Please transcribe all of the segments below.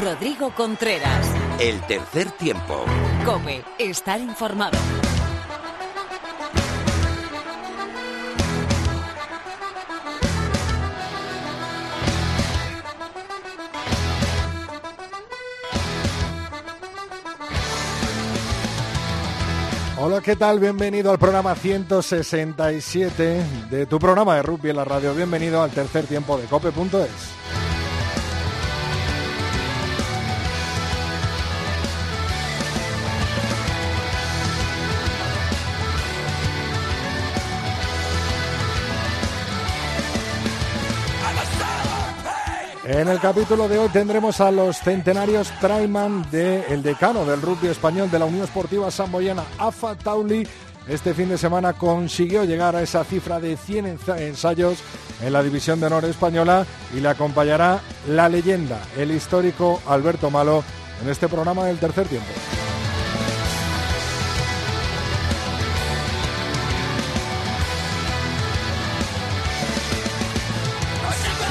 Rodrigo Contreras. El tercer tiempo. Come, estar informado. Hola, ¿qué tal? Bienvenido al programa 167 de tu programa de rugby en la radio. Bienvenido al tercer tiempo de cope.es. En el capítulo de hoy tendremos a los centenarios Traiman del el decano del rugby español de la Unión Esportiva Samboyana, Afa Tauli. Este fin de semana consiguió llegar a esa cifra de 100 ensayos en la División de Honor española y le acompañará la leyenda, el histórico Alberto Malo, en este programa del tercer tiempo.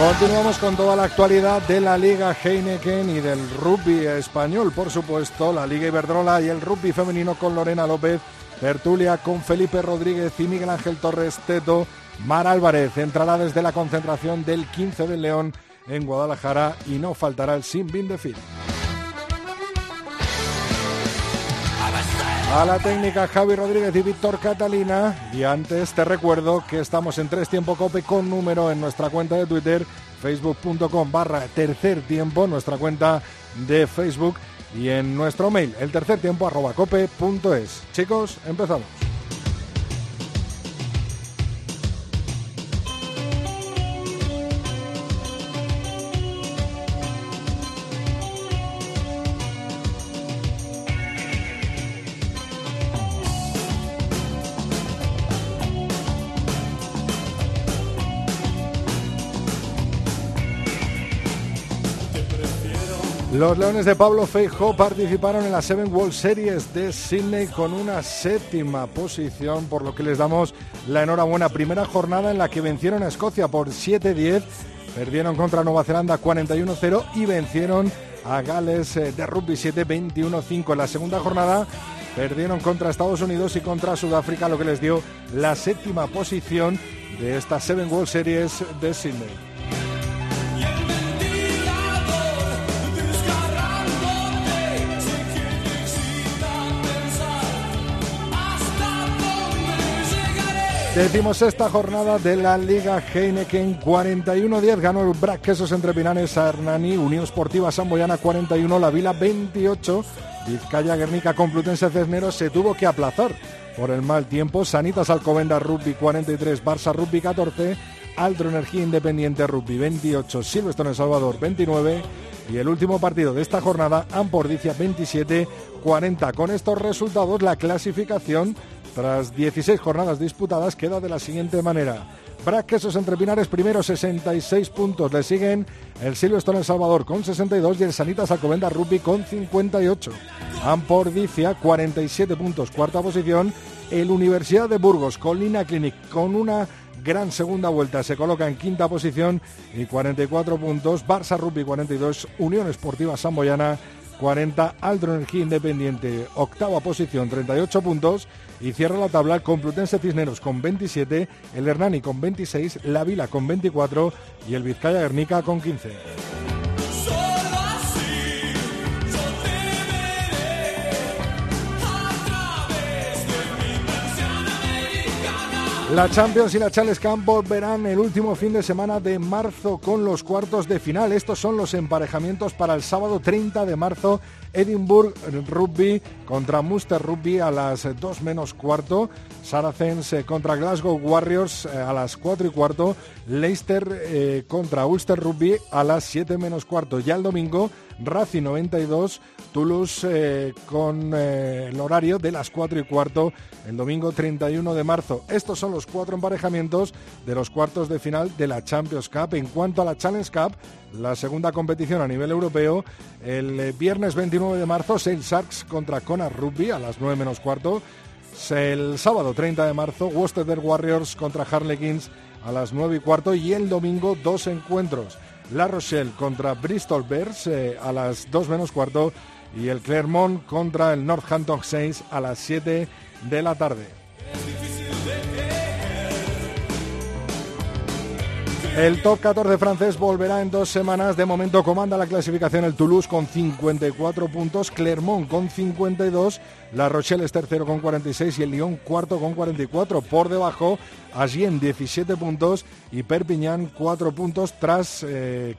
Continuamos con toda la actualidad de la Liga Heineken y del rugby español, por supuesto, la Liga Iberdrola y el rugby femenino con Lorena López, tertulia con Felipe Rodríguez y Miguel Ángel Torres Teto. Mar Álvarez entrará desde la concentración del 15 del León en Guadalajara y no faltará el Sin Bin de Phil. A la técnica Javi Rodríguez y Víctor Catalina. Y antes te recuerdo que estamos en Tres Tiempo Cope con número en nuestra cuenta de Twitter, facebook.com barra tercer tiempo, nuestra cuenta de Facebook y en nuestro mail, el tercer tiempo arroba cope.es. Chicos, empezamos. Los Leones de Pablo Feijo participaron en la Seven World Series de Sydney con una séptima posición, por lo que les damos la enhorabuena. Primera jornada en la que vencieron a Escocia por 7-10, perdieron contra Nueva Zelanda 41-0 y vencieron a Gales eh, de Rugby 7 21-5. En la segunda jornada perdieron contra Estados Unidos y contra Sudáfrica, lo que les dio la séptima posición de esta Seven World Series de Sydney. Decimos esta jornada de la Liga Heineken. 41-10 ganó el Brac Quesos entre Pinares a Hernani, Unión Esportiva Samboyana 41, La Vila 28, Vizcaya Guernica Complutense Cisneros se tuvo que aplazar por el mal tiempo, Sanitas Alcobenda Rugby 43, Barça Rugby 14, Aldro Energía Independiente Rugby 28, Silvestre El Salvador 29 y el último partido de esta jornada, Ampordicia 27-40. Con estos resultados la clasificación tras 16 jornadas disputadas, queda de la siguiente manera. Braquesos entre Pinares primero 66 puntos. Le siguen el Silvestre El Salvador con 62 y el Sanitas Alcobenda Rugby con 58. Ampordicia 47 puntos, cuarta posición. El Universidad de Burgos con Lina Clinic con una gran segunda vuelta se coloca en quinta posición y 44 puntos. Barça Rugby 42, Unión Esportiva Samboyana 40, Aldro Energía Independiente octava posición 38 puntos y cierra la tabla Complutense Cisneros con 27, el Hernani con 26, la Vila con 24 y el Vizcaya Guernica con 15. La Champions y la Charles Camp volverán el último fin de semana de marzo con los cuartos de final. Estos son los emparejamientos para el sábado 30 de marzo. Edinburgh Rugby contra Munster Rugby a las 2 menos cuarto. Saracens eh, contra Glasgow Warriors eh, a las 4 y cuarto. Leicester eh, contra Ulster Rugby a las 7 menos cuarto. Ya el domingo, Racing 92, Toulouse con el horario de las 4 y cuarto el domingo 31 de marzo. Estos son los cuatro emparejamientos de los cuartos de final de la Champions Cup. En cuanto a la Challenge Cup, la segunda competición a nivel europeo, el viernes 29 de marzo, Saint Sharks contra Conar Rugby a las 9 menos cuarto. El sábado 30 de marzo, Worcester Warriors contra Harlequins a las 9 y cuarto. Y el domingo, dos encuentros. La Rochelle contra Bristol Bears eh, a las 2 menos cuarto y el Clermont contra el Northampton Saints a las 7 de la tarde. El top 14 francés volverá en dos semanas. De momento comanda la clasificación el Toulouse con 54 puntos, Clermont con 52, La Rochelle es tercero con 46 y el Lyon cuarto con 44. Por debajo, en 17 puntos y Perpignan 4 puntos tras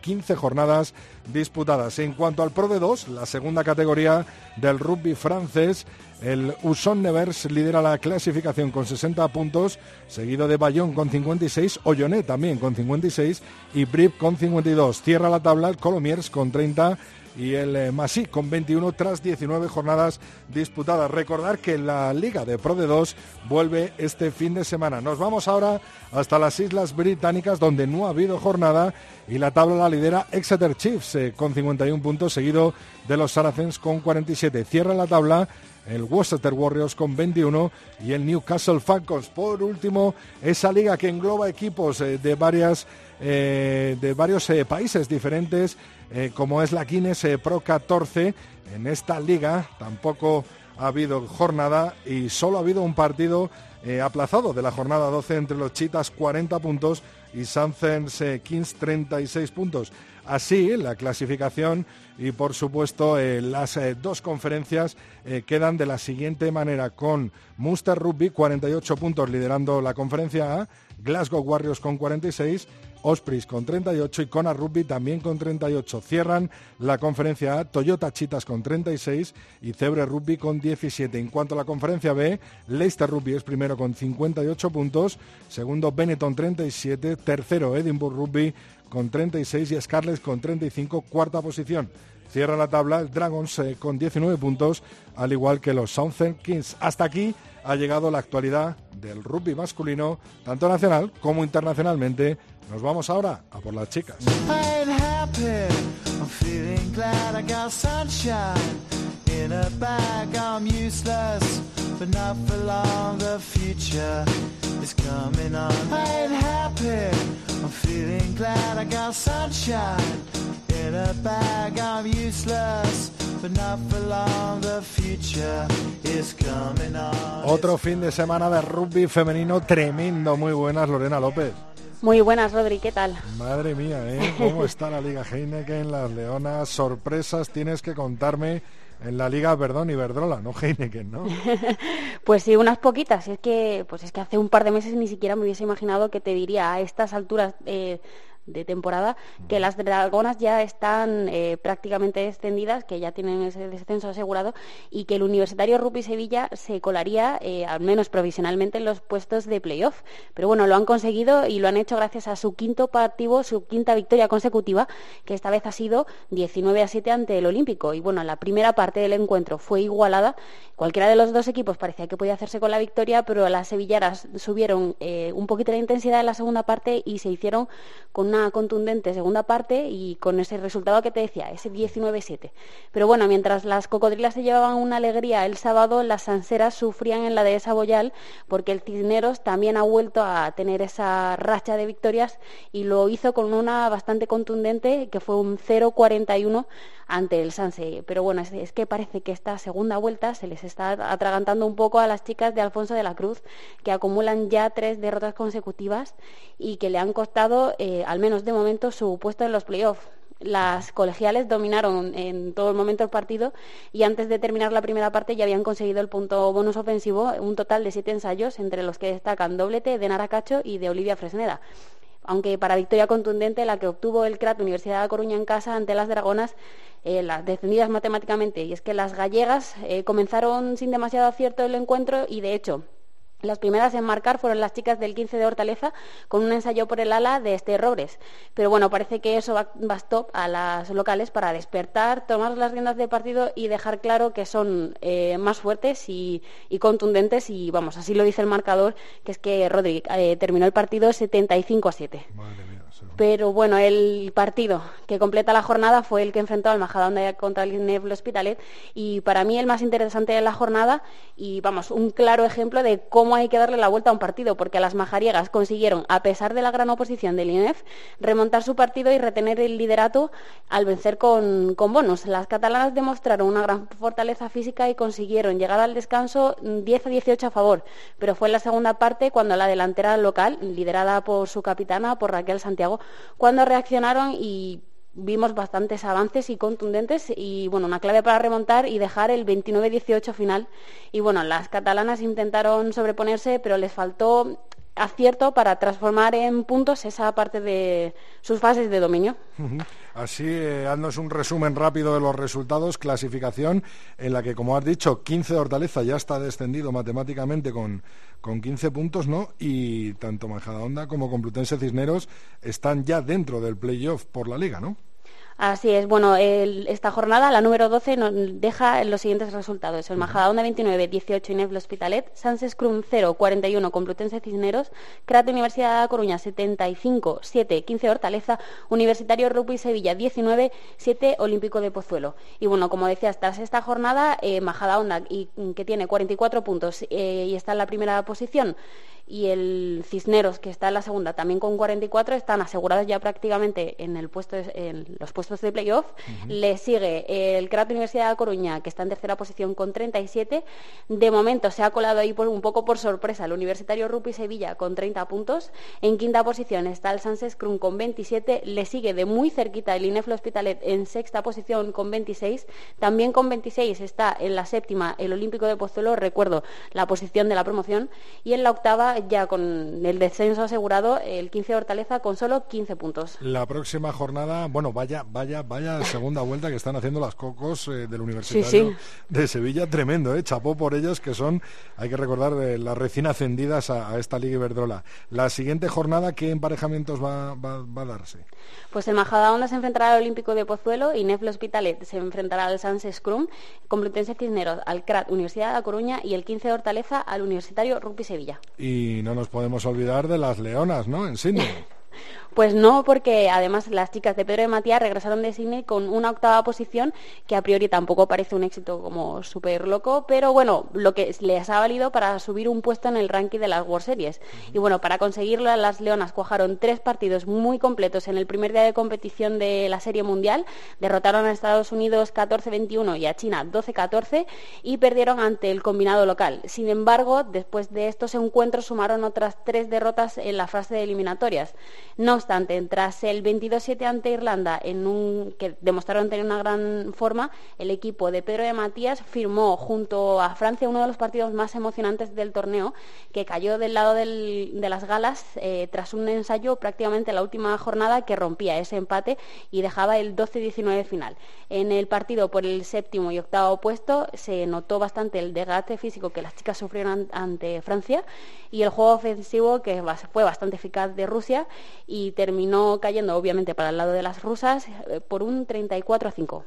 15 eh, jornadas disputadas. En cuanto al Pro de 2, la segunda categoría del rugby francés, el Uson Nevers lidera la clasificación con 60 puntos, seguido de Bayonne con 56, Ollonet también con 56 y Brip con 52. Cierra la tabla Colomiers con 30 y el eh, Masí con 21 tras 19 jornadas disputadas. Recordar que la Liga de Pro de 2 vuelve este fin de semana. Nos vamos ahora hasta las Islas Británicas donde no ha habido jornada y la tabla la lidera Exeter Chiefs eh, con 51 puntos seguido de los Saracens con 47. Cierra la tabla el Worcester Warriors con 21 y el Newcastle Falcons. Por último, esa liga que engloba equipos eh, de, varias, eh, de varios eh, países diferentes, como es la Guinness Pro 14. En esta liga tampoco ha habido jornada y solo ha habido un partido aplazado de la jornada 12 entre los Chitas 40 puntos y Sanzens Kings 36 puntos. Así, la clasificación y, por supuesto, eh, las eh, dos conferencias eh, quedan de la siguiente manera, con Munster Rugby 48 puntos liderando la conferencia A, Glasgow Warriors con 46, Ospreys con 38 y Kona Rugby también con 38. Cierran la conferencia A, Toyota Chitas con 36 y Cebre Rugby con 17. En cuanto a la conferencia B, Leicester Rugby es primero con 58 puntos, segundo Benetton 37, tercero Edinburgh Rugby con 36 y Scarlett con 35, cuarta posición. Cierra la tabla Dragons eh, con 19 puntos, al igual que los Southern Kings. Hasta aquí ha llegado la actualidad del rugby masculino, tanto nacional como internacionalmente. Nos vamos ahora a por las chicas. Otro fin de semana de rugby femenino tremendo. Muy buenas, Lorena López. Muy buenas, Rodri, ¿qué tal? Madre mía, ¿eh? ¿Cómo está la Liga Heineken, las Leonas? Sorpresas tienes que contarme en la liga, perdón, Iberdrola, no Heineken, ¿no? pues sí, unas poquitas. Es que, pues es que hace un par de meses ni siquiera me hubiese imaginado que te diría a estas alturas eh, de temporada, que las dragonas ya están eh, prácticamente extendidas, que ya tienen ese descenso asegurado y que el Universitario Rugby Sevilla se colaría, eh, al menos provisionalmente, en los puestos de playoff. Pero bueno, lo han conseguido y lo han hecho gracias a su quinto partido, su quinta victoria consecutiva, que esta vez ha sido 19 a 7 ante el Olímpico. Y bueno, la primera parte del encuentro fue igualada. Cualquiera de los dos equipos parecía que podía hacerse con la victoria, pero las sevillaras subieron eh, un poquito la intensidad en la segunda parte y se hicieron con una contundente segunda parte y con ese resultado que te decía, ese 19-7. Pero bueno, mientras las cocodrilas se llevaban una alegría el sábado, las sanseras sufrían en la dehesa Boyal porque el Cisneros también ha vuelto a tener esa racha de victorias y lo hizo con una bastante contundente que fue un 0-41 ante el Sanse. Pero bueno, es, que parece que esta segunda vuelta se les está atragantando un poco a las chicas de Alfonso de la Cruz, que acumulan ya tres derrotas consecutivas y que le han costado, eh, al menos de momento, su puesto en los playoffs las colegiales dominaron en todo el momento el partido y antes de terminar la primera parte ya habían conseguido el punto bonus ofensivo, un total de siete ensayos, entre los que destacan doblete de Naracacho y de Olivia Fresneda aunque para victoria contundente la que obtuvo el CRAT Universidad de Coruña en casa ante las Dragonas, eh, las descendidas matemáticamente. Y es que las gallegas eh, comenzaron sin demasiado acierto el encuentro y de hecho las primeras en marcar fueron las chicas del 15 de Hortaleza con un ensayo por el ala de este Robres. Pero bueno, parece que eso bastó a las locales para despertar, tomar las riendas del partido y dejar claro que son eh, más fuertes y, contundentes. Y vamos, así lo dice el marcador, que es que Rodri terminó el partido 75 a 7. Pero bueno, el partido que completa la jornada fue el que enfrentó al Majadahonda contra el Ineblo Hospitalet y para mí el más interesante de la jornada y vamos, un claro ejemplo de cómo hay que darle la vuelta a un partido, porque las majariegas consiguieron, a pesar de la gran oposición del INEF, remontar su partido y retener el liderato al vencer con, con bonus. Las catalanas demostraron una gran fortaleza física y consiguieron llegar al descanso 10 a 18 a favor, pero fue en la segunda parte cuando la delantera local, liderada por su capitana, por Raquel Santiago, cuando reaccionaron y vimos bastantes avances y contundentes y bueno, una clave para remontar y dejar el 29-18 final. Y bueno, las catalanas intentaron sobreponerse, pero les faltó acierto para transformar en puntos esa parte de sus fases de dominio. Así, eh, haznos un resumen rápido de los resultados, clasificación en la que, como has dicho, 15 de Hortaleza ya está descendido matemáticamente con, con 15 puntos, ¿no? Y tanto Majadahonda como Complutense Cisneros están ya dentro del playoff por la liga, ¿no? Así es, bueno, esta jornada, la número 12, nos deja los siguientes resultados. El Majadahonda 29, 18 Ineflo Hospitalet, Sanses Crum 0, 41 Complutense Cisneros, Crat Universidad de Coruña 75, 7, 15 Hortaleza, Universitario Rugby Sevilla 19, 7 Olímpico de Pozuelo. Y bueno, como decías, tras esta jornada, eh, Majadahonda, y, que tiene 44 puntos eh, y está en la primera posición, y el Cisneros, que está en la segunda, también con 44, están asegurados ya prácticamente en, el puesto en los puestos de playoff. Le sigue el Crat Universidad de Coruña, que está en tercera posición con 37. De momento se ha colado ahí por, un poco por sorpresa el Universitario Rupi Sevilla con 30 puntos. En quinta posición está el Sanses Crum con 27. Le sigue de muy cerquita el Ineflo Hospitalet en sexta posición con 26. También con 26 está en la séptima el Olímpico de Pozuelo, recuerdo la posición de la promoción. Y en la octava ya con el descenso asegurado el 15 de Hortaleza con solo 15 puntos. La próxima jornada, bueno, vaya, vaya, vaya segunda vuelta que están haciendo las cocos eh, del Universitario de Sevilla, tremendo, ¿eh? Chapó por ellos que son, hay que recordar, de las recién ascendidas a, esta Liga Iberdrola. La siguiente jornada, ¿qué emparejamientos va, a darse? Pues el Majadahonda se enfrentará al Olímpico de Pozuelo y Neflo Hospitalet se enfrentará al Sans Scrum, Complutense Cisneros al CRAT Universidad de La Coruña y el 15 de Hortaleza al Universitario Rugby Sevilla. Y y no nos podemos olvidar de las leonas, ¿no? En Sydney. Pues no, porque además las chicas de Pedro de Matías regresaron de Sydney con una octava posición, que a priori tampoco parece un éxito como súper loco, pero bueno, lo que les ha valido para subir un puesto en el ranking de las World Series. Y bueno, para conseguirlo, las Leonas cuajaron tres partidos muy completos en el primer día de competición de la Serie Mundial, derrotaron a Estados Unidos 14-21 y a China 12-14 y perdieron ante el combinado local. Sin embargo, después de estos encuentros sumaron otras tres derrotas en la fase de eliminatorias. No obstante, tras el 22-7 ante Irlanda, en un, que demostraron tener una gran forma, el equipo de Pedro de Matías firmó junto a Francia uno de los partidos más emocionantes del torneo, que cayó del lado de las galas eh, tras un ensayo prácticamente la última jornada que rompía ese empate y dejaba el 12-19 final. En el partido por el séptimo y octavo puesto se notó bastante el desgaste físico que las chicas sufrieron ante Francia y el juego ofensivo que fue bastante eficaz de Rusia y terminó cayendo obviamente para el lado de las rusas eh, por un 34 a 5.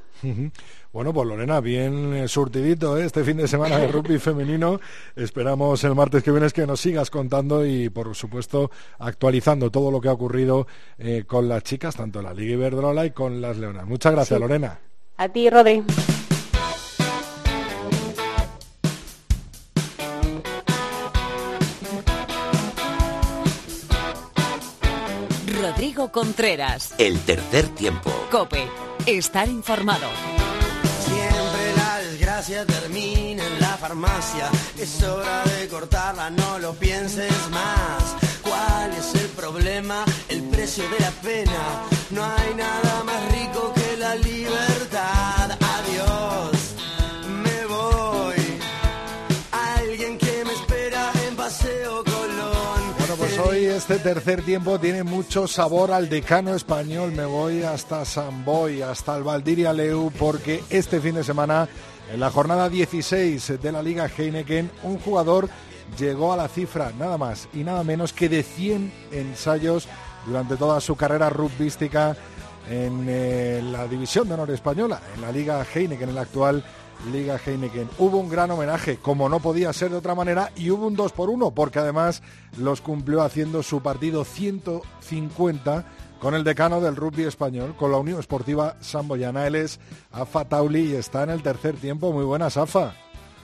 Bueno, pues Lorena, bien eh, surtidito ¿eh? este fin de semana de rugby femenino. Esperamos el martes que viene que nos sigas contando y, por supuesto, actualizando todo lo que ha ocurrido con las chicas, tanto en la Liga Iberdrola y con las Leonas. Muchas gracias, Lorena. A ti, Rodri. Contreras. El tercer tiempo. Cope. Estar informado. Siempre la desgracia termina en la farmacia. Es hora de cortarla, no lo pienses más. ¿Cuál es el problema? El precio de la pena. No hay nada más rico que la libertad. Adiós, pues hoy este tercer tiempo tiene mucho sabor al decano español. Me voy hasta San Boy, hasta el Valdiria Leu, porque este fin de semana, en la jornada 16 de la Liga Heineken, un jugador llegó a la cifra nada más y nada menos que de 100 ensayos durante toda su carrera rugbística en eh, la división de honor española, en la Liga Heineken, en el actual Liga Heineken. Hubo un gran homenaje, como no podía ser de otra manera, y hubo un 2 por 1 porque además los cumplió haciendo su partido 150 con el decano del rugby español, con la Unión Esportiva Samboyana. Él es Afa Tauli y está en el tercer tiempo. Muy buenas, Afa.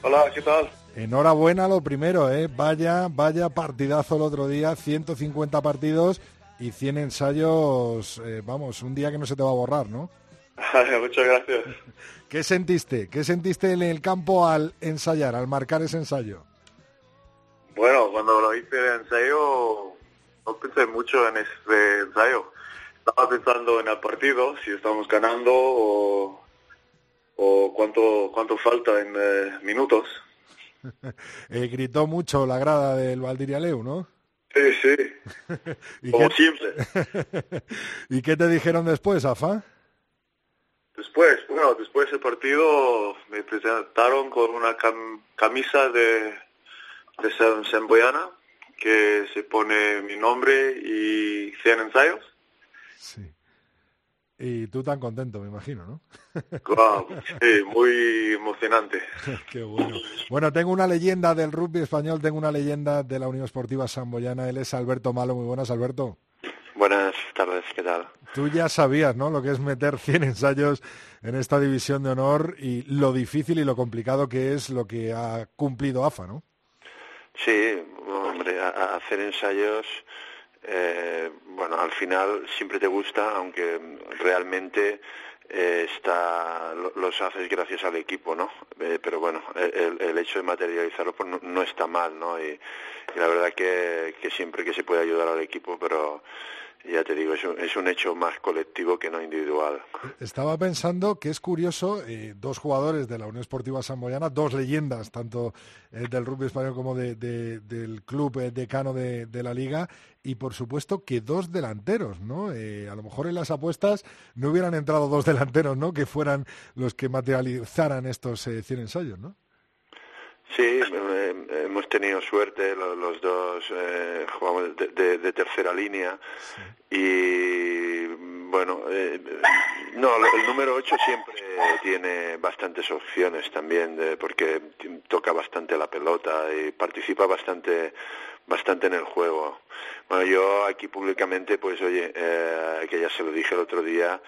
Hola, ¿qué tal? Enhorabuena lo primero, ¿eh? Vaya, vaya partidazo el otro día, 150 partidos y 100 ensayos, eh, vamos, un día que no se te va a borrar, ¿no? Muchas gracias. ¿Qué sentiste? ¿Qué sentiste en el campo al ensayar, al marcar ese ensayo? Bueno, cuando lo hice el ensayo, no pensé mucho en ese ensayo. Estaba pensando en el partido, si estamos ganando o, o cuánto, cuánto falta en eh, minutos. Eh, gritó mucho la grada del Valdirialeu, ¿no? Sí, sí. Como siempre. ¿Y qué te dijeron después, Afa? Después, bueno, después del partido me presentaron con una camisa de, de Semboyana que se pone mi nombre y 100 ensayos. Sí. Y tú tan contento, me imagino, ¿no? sí, muy emocionante. Qué bueno. Bueno, tengo una leyenda del rugby español, tengo una leyenda de la Unión Esportiva Samboyana. Él es Alberto Malo. Muy buenas, Alberto. Buenas tardes, ¿qué tal? Tú ya sabías, ¿no? Lo que es meter 100 ensayos en esta división de honor y lo difícil y lo complicado que es lo que ha cumplido AFA, ¿no? Sí, hombre, hacer ensayos eh, bueno, al final siempre te gusta, aunque realmente eh, está los haces gracias al equipo, ¿no? Eh, pero bueno, el, hecho de materializarlo pues no, está mal, ¿no? Y, la verdad que, que siempre que se puede ayudar al equipo, pero ya te digo, es un, hecho más colectivo que no individual. Estaba pensando que es curioso, eh, dos jugadores de la Unión Esportiva Samboyana, dos leyendas, tanto eh, del rugby español como del club eh, decano de, la liga, y por supuesto que dos delanteros, ¿no? a lo mejor en las apuestas no hubieran entrado dos delanteros, ¿no? Que fueran los que materializaran estos 100 ensayos, ¿no? Sí, hemos tenido suerte, los, dos eh, jugamos de, tercera línea y bueno, eh, no, el número 8 siempre tiene bastantes opciones también, porque toca bastante la pelota y participa bastante bastante en el juego. Bueno, yo aquí públicamente, pues oye, eh, que ya se lo dije el otro día,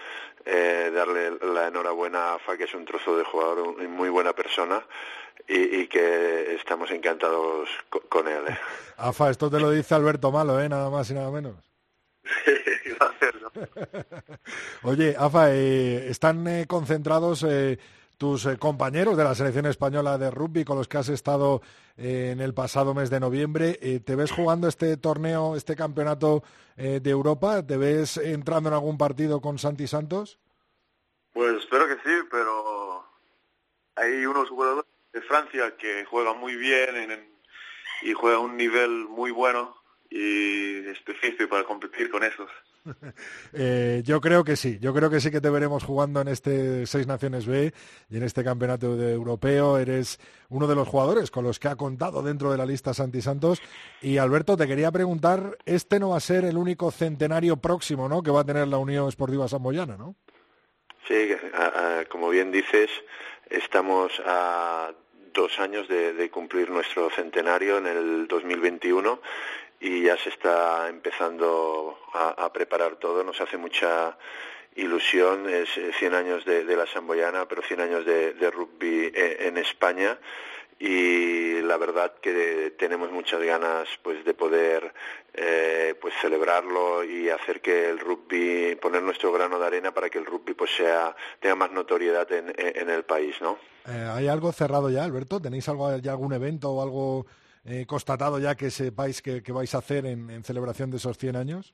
eh, darle la enhorabuena a Afa, que es un trozo de jugador, muy buena persona, y, que estamos encantados con, él. ¿eh? Afa, esto te lo dice Alberto Malo, ¿eh? Nada más y nada menos. Oye, Afa, eh, están eh, concentrados tus compañeros de la selección española de rugby con los que has estado en el pasado mes de noviembre. ¿Te ves jugando este torneo, este campeonato de Europa? ¿Te ves entrando en algún partido con Santi Santos? Pues espero que sí, pero hay unos jugadores de Francia que juega muy bien y juega a un nivel muy bueno y es difícil para competir con esos. Eh, yo creo que sí, yo creo que sí que te veremos jugando en este Seis Naciones B y en este campeonato de europeo. Eres uno de los jugadores con los que ha contado dentro de la lista Santi Santos. Y Alberto, te quería preguntar, este no va a ser el único centenario próximo ¿no? que va a tener la Unión Esportiva Samboyana, ¿no? Sí, como bien dices, estamos a dos años de, cumplir nuestro centenario en el 2021 y ya se está empezando a, preparar todo. Nos hace mucha ilusión, es 100 años de, la Samboyana, pero 100 años de, rugby eh, en España y la verdad que tenemos muchas ganas pues de poder eh, pues celebrarlo y hacer que el rugby poner nuestro grano de arena para que el rugby pues sea tenga más notoriedad en, en el país no eh, hay algo cerrado ya Alberto tenéis algo ya algún evento o algo eh, constatado ya que sepáis que, vais a hacer en, en celebración de esos 100 años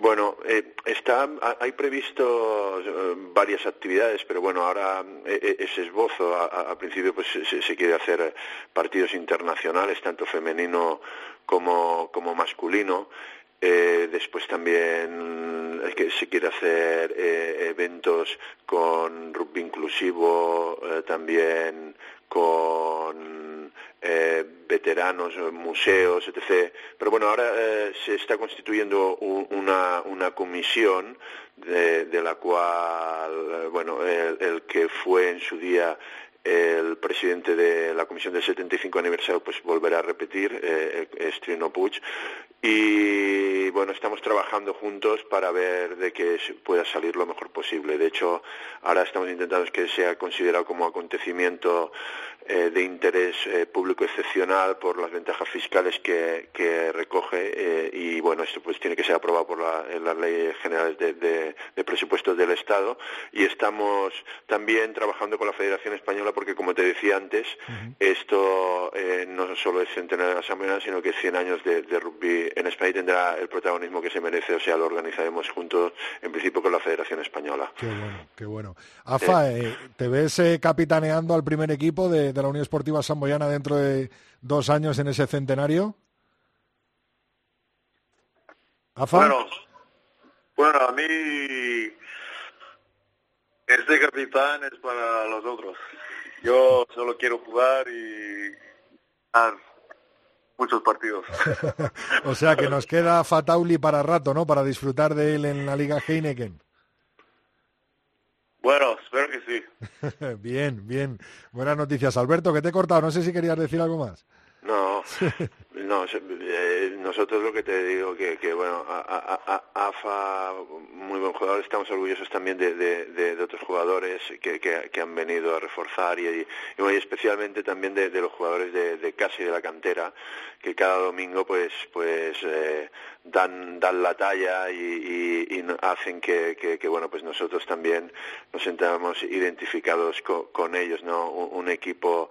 bueno, eh, está, hay previsto eh, varias actividades, pero bueno, ahora eh, ese esbozo, a, principio pues se, quiere hacer partidos internacionales, tanto femenino como, como masculino. después también se quiere hacer eventos con rugby inclusivo, también con eh, veteranos, museos, etc. Pero bueno, ahora eh, se está constituyendo una, una, comisión de, la cual, bueno, el, que fue en su día el presidente de la comisión del 75 aniversario pues volverá a repetir, eh, Puig, y bueno, estamos trabajando juntos para ver de que pueda salir lo mejor posible. De hecho, ahora estamos intentando que sea considerado como acontecimiento eh, de interés eh, público excepcional por las ventajas fiscales que, recoge eh, y bueno, esto pues tiene que ser aprobado por la, en las leyes generales de, presupuestos del Estado y estamos también trabajando con la Federación Española porque como te decía antes, esto no solo es centenario de la Asamblea, sino que 100 años de, rugby en España tendrá el protagonismo que se merece, o sea, lo organizaremos juntos en principio con la Federación Española. Qué bueno, qué bueno. AFA, ¿te ves capitaneando al primer equipo de de la Unión Esportiva Samboyana dentro de dos años en ese centenario? Bueno, bueno, a mí este capitán es para los otros. Yo solo quiero jugar y ganar muchos partidos. o sea que nos queda Fatauli para rato, ¿no? Para disfrutar de él en la Liga Heineken. Bueno, espero que sí. bien, bien. Buenas noticias. Alberto, que te he cortado. No sé si querías decir algo más. No, no, eh, nosotros lo que te digo que, que bueno, AFA, muy buen jugador, estamos orgullosos también de, de, otros jugadores que, que, han venido a reforzar y, y, especialmente también de, los jugadores de, casa y de la cantera, que cada domingo pues pues eh, dan, dan la talla y, y, hacen que, que, bueno, pues nosotros también nos sentamos identificados con, con ellos, ¿no? un equipo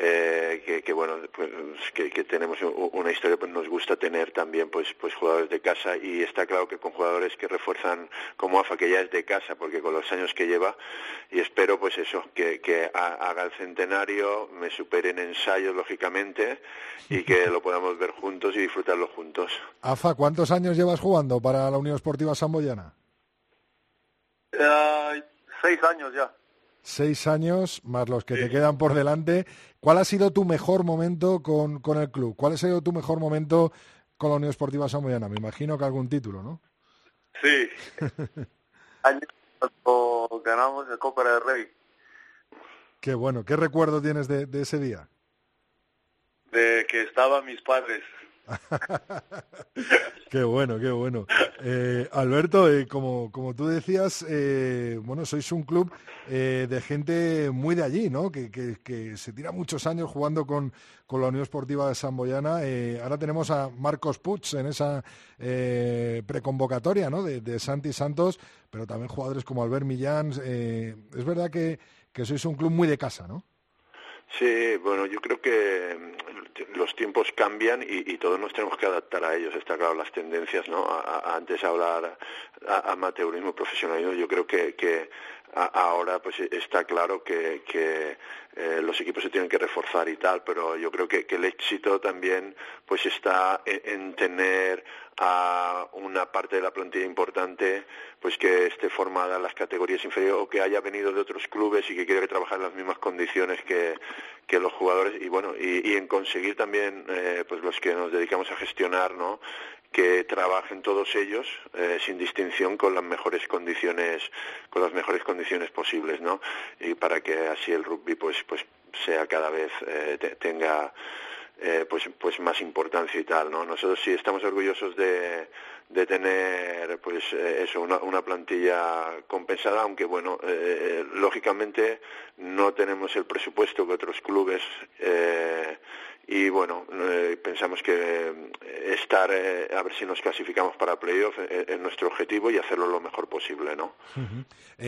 eh, que, bueno pues, que, tenemos una historia pues nos gusta tener también pues pues jugadores de casa y está claro que con jugadores que refuerzan como AFA que ya es de casa porque con los años que lleva y espero pues eso que, que haga el centenario me superen ensayos lógicamente y que lo podamos ver juntos y disfrutarlo juntos AFA ¿cuántos años llevas jugando para la Unión Esportiva Samboyana? Eh, seis años ya seis años más los que te quedan por delante. ¿Cuál ha sido tu mejor momento con, con, el club? ¿Cuál ha sido tu mejor momento con la Unión Esportiva Samoyana? Me imagino que algún título, ¿no? Sí. cuando ganamos el Copa del Rey. Qué bueno. ¿Qué recuerdo tienes de, de ese día? De que estaban mis padres. qué bueno, qué bueno. Eh, Alberto, eh, como, como tú decías, eh, bueno, sois un club de gente muy de allí, ¿no? Que, que, se tira muchos años jugando con, con la Unión Esportiva de Samboyana. ahora tenemos a Marcos Puig en esa preconvocatoria, ¿no? De, de, Santi Santos, pero también jugadores como Albert Millán. es verdad que, que sois un club muy de casa, ¿no? Sí, bueno, yo creo que los tiempos cambian y, todos nos tenemos que adaptar a ellos. Está claro, las tendencias, ¿no? antes hablar a, amateurismo, profesionalismo, yo creo que, que ahora pues está claro que, que eh, los equipos se tienen que reforzar y tal, pero yo creo que, el éxito también pues está en, tener a una parte de la plantilla importante pues que esté formada en las categorías inferiores o que haya venido de otros clubes y que quiera trabajar en las mismas condiciones que, que los jugadores y bueno y, en conseguir también eh, pues los que nos dedicamos a gestionar no que trabajen todos ellos eh, sin distinción con las mejores condiciones con las mejores condiciones posibles no y para que así el rugby pues pues sea cada vez eh, tenga eh, pues pues más importancia y tal no nosotros sí estamos orgullosos de, de tener pues eso una, una, plantilla compensada aunque bueno lógicamente no tenemos el presupuesto que otros clubes y bueno, eh, pensamos que eh, estar, eh, a ver si nos clasificamos para playoff es nuestro objetivo y hacerlo lo mejor posible, ¿no?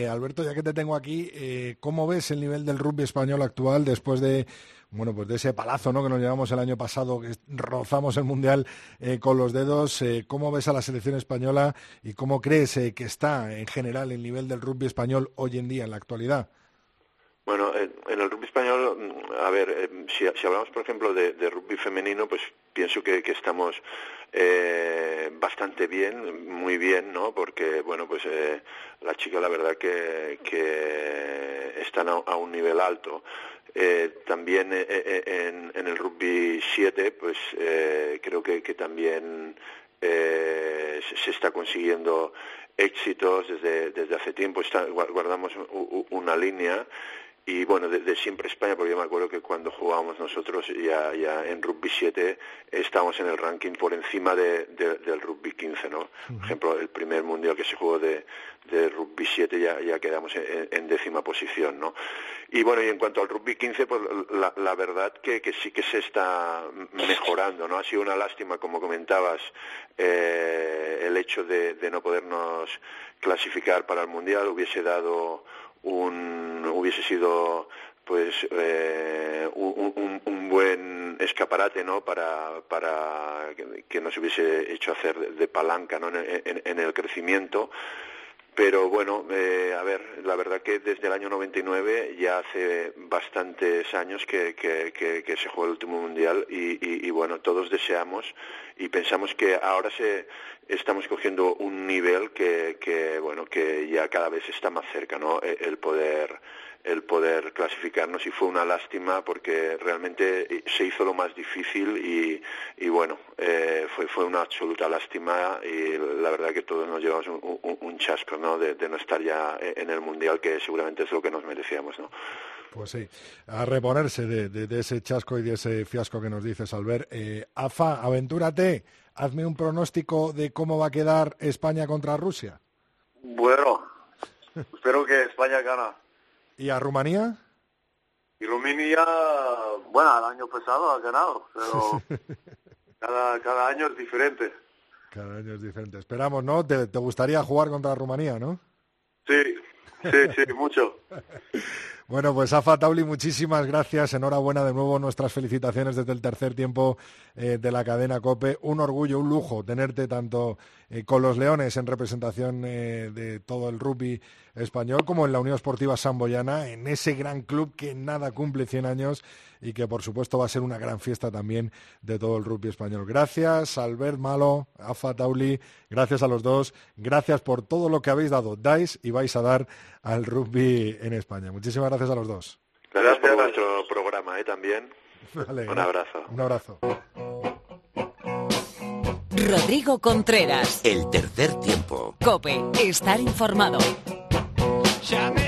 Alberto, ya que te tengo aquí, ¿cómo ves el nivel del rugby español actual después de bueno, pues de ese palazo ¿no? que nos llevamos el año pasado, que rozamos el Mundial con los dedos. ¿Cómo ves a la selección española y cómo crees que está en general el nivel del rugby español hoy en día, en la actualidad? Bueno, en, el rugby español, a ver, eh, si, hablamos, por ejemplo, de, rugby femenino, pues pienso que, estamos eh, bastante bien, muy bien, ¿no? Porque, bueno, pues eh, la chica, la verdad que, que están a, un nivel alto. también en, el rugby 7, pues creo que, también se, está consiguiendo éxitos desde, desde hace tiempo. guardamos una línea y bueno, desde siempre España, porque yo me acuerdo que cuando jugábamos nosotros ya, ya en rugby 7 estábamos en el ranking por encima de, del rugby 15, ¿no? Por ejemplo, el primer mundial que se jugó de, de rugby 7 ya, ya quedamos en, décima posición, ¿no? Y bueno, y en cuanto al rugby 15, pues la, la verdad que, que, sí que se está mejorando, ¿no? Ha sido una lástima, como comentabas, eh, el hecho de, de no podernos clasificar para el mundial hubiese dado un, hubiese sido pues eh, un, un, buen escaparate no para, para que, nos hubiese hecho hacer de, palanca ¿no? en, en, el crecimiento pero bueno, eh, a ver, la verdad que desde el año 99 ya hace bastantes años que, que, que, se juega el último mundial y, y, bueno, todos deseamos y pensamos que ahora se estamos cogiendo un nivel que, que bueno, que ya cada vez está más cerca, ¿no? E, el poder el poder clasificarnos y fue una lástima porque realmente se hizo lo más difícil y, y bueno, eh, fue, fue una absoluta lástima y la verdad que todos nos llevamos un, chasco ¿no? De, no estar ya en el Mundial que seguramente es lo que nos merecíamos. ¿no? Pues sí, a reponerse de, de, ese chasco y de ese fiasco que nos dices, Albert. Eh, AFA, aventúrate, hazme un pronóstico de cómo va a quedar España contra Rusia. Bueno, espero que España gana. ¿Y a Rumanía? Y Rumanía, bueno, el año pasado ha ganado, pero cada, cada año es diferente. Cada año es diferente. Esperamos, ¿no? ¿Te, te gustaría jugar contra Rumanía, no? Sí, sí, sí, mucho. Bueno, pues Afa Tauli, muchísimas gracias. Enhorabuena de nuevo. Nuestras felicitaciones desde el tercer tiempo eh, de la cadena COPE. Un orgullo, un lujo tenerte tanto eh, con los Leones en representación eh, de todo el rugby español como en la Unión Esportiva Samboyana, en ese gran club que nada cumple 100 años y que por supuesto va a ser una gran fiesta también de todo el rugby español. Gracias, Albert Malo, Afa Tauli, gracias a los dos, gracias por todo lo que habéis dado, dais y vais a dar al rugby en España. Muchísimas gracias a los dos. Gracias por vuestro programa ¿eh? también. un abrazo. Un abrazo. Rodrigo Contreras. El tercer tiempo. Cope, estar informado. shot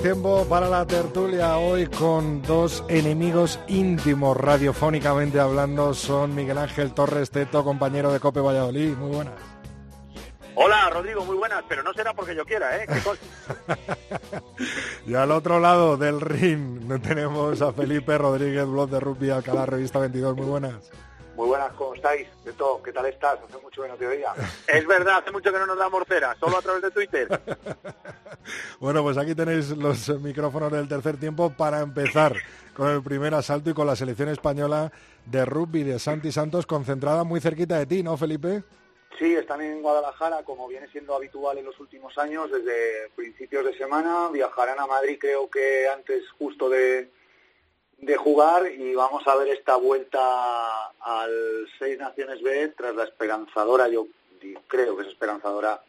tiempo para la tertulia hoy con dos enemigos íntimos radiofónicamente hablando. Son Miguel Ángel Torres Teto, compañero de Cope Valladolid. Muy buenas. Hola, Rodrigo, muy buenas, pero no será porque yo quiera, ¿eh? y al otro lado del ring tenemos a Felipe Rodríguez, blog de Rugby Alcalá, Revista 22. Muy buenas. Muy buenas, ¿cómo estáis? De todo, ¿qué tal estás? Hace mucho que no te. Es verdad, hace mucho que no nos da morcera, solo a través de Twitter. bueno, pues aquí tenéis los micrófonos del tercer tiempo para empezar con el primer asalto y con la selección española de rugby de Santi Santos concentrada muy cerquita de ti, ¿no, Felipe? Sí, están en Guadalajara, como viene siendo habitual en los últimos años, desde principios de semana. Viajarán a Madrid, creo que antes justo de, de jugar y vamos a ver esta vuelta al Seis Naciones B tras la esperanzadora, yo creo que es esperanzadora,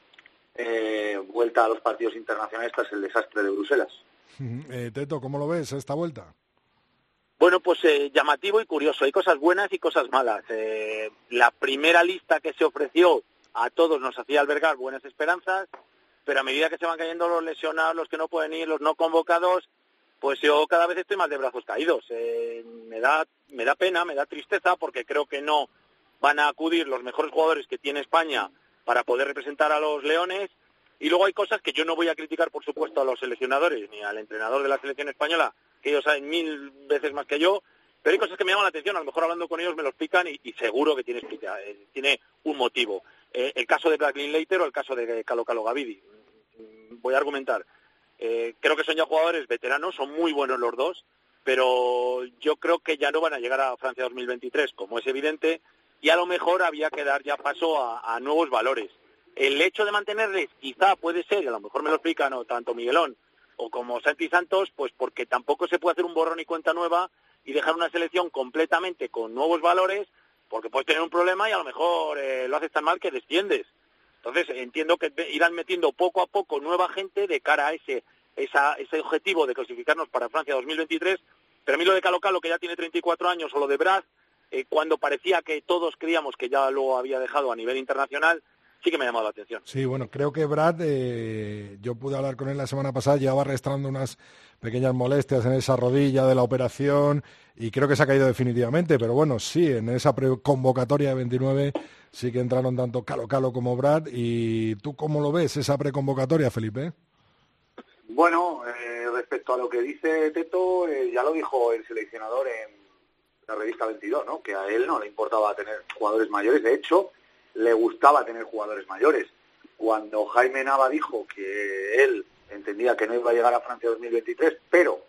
eh, vuelta a los partidos internacionales tras el desastre de Bruselas. Eh, Teto, ¿cómo lo ves esta vuelta? Bueno, pues eh, llamativo y curioso. Hay cosas buenas y cosas malas. la primera lista que se ofreció a todos nos hacía albergar buenas esperanzas, pero a medida que se van cayendo los lesionados, los que no pueden ir, los no convocados, pues yo cada vez estoy más de brazos caídos. Eh, me, da, me da pena, me da tristeza porque creo que no van a acudir los mejores jugadores que tiene España para poder representar a los Leones. Y luego hay cosas que yo no voy a criticar, por supuesto, a los seleccionadores ni al entrenador de la selección española, que ellos saben mil veces más que yo, pero hay cosas que me llaman la atención, a lo mejor hablando con ellos me lo explican y, seguro que tiene, eh, tiene un motivo. Eh, el caso de Blacklin Leiter o el caso de Calo Calo Gavidi. Voy a argumentar. Eh, creo que son ya jugadores veteranos, son muy buenos los dos, pero yo creo que ya no van a llegar a Francia 2023, como es evidente, y a lo mejor había que dar ya paso a, nuevos valores. El hecho de mantenerles quizá puede ser, y a lo mejor me lo explican o tanto Miguelón o como Santi Santos, pues porque tampoco se puede hacer un borrón y cuenta nueva y dejar una selección completamente con nuevos valores, porque puedes tener un problema y a lo mejor eh, lo haces tan mal que desciendes. Entonces entiendo que irán metiendo poco a poco nueva gente de cara a ese, ese objetivo de clasificarnos para Francia 2023, pero a mí lo de Calo Calo, que ya tiene 34 años, o lo de Brad, eh, cuando parecía que todos creíamos que ya lo había dejado a nivel internacional, sí que me ha llamado la atención. Sí, bueno, creo que Brad, eh, yo pude hablar con él la semana pasada, llevaba arrastrando unas pequeñas molestias en esa rodilla de la operación y creo que se ha caído definitivamente, pero bueno, sí, en esa convocatoria de 29 sí que entraron tanto Calo Calo como Brad. ¿Y tú cómo lo ves esa preconvocatoria, Felipe? Bueno, eh, respecto a lo que dice Teto, eh, ya lo dijo el seleccionador en la revista 22, ¿no? que a él no le importaba tener jugadores mayores, de hecho, le gustaba tener jugadores mayores. Cuando Jaime Nava dijo que él entendía que no iba a llegar a Francia 2023, pero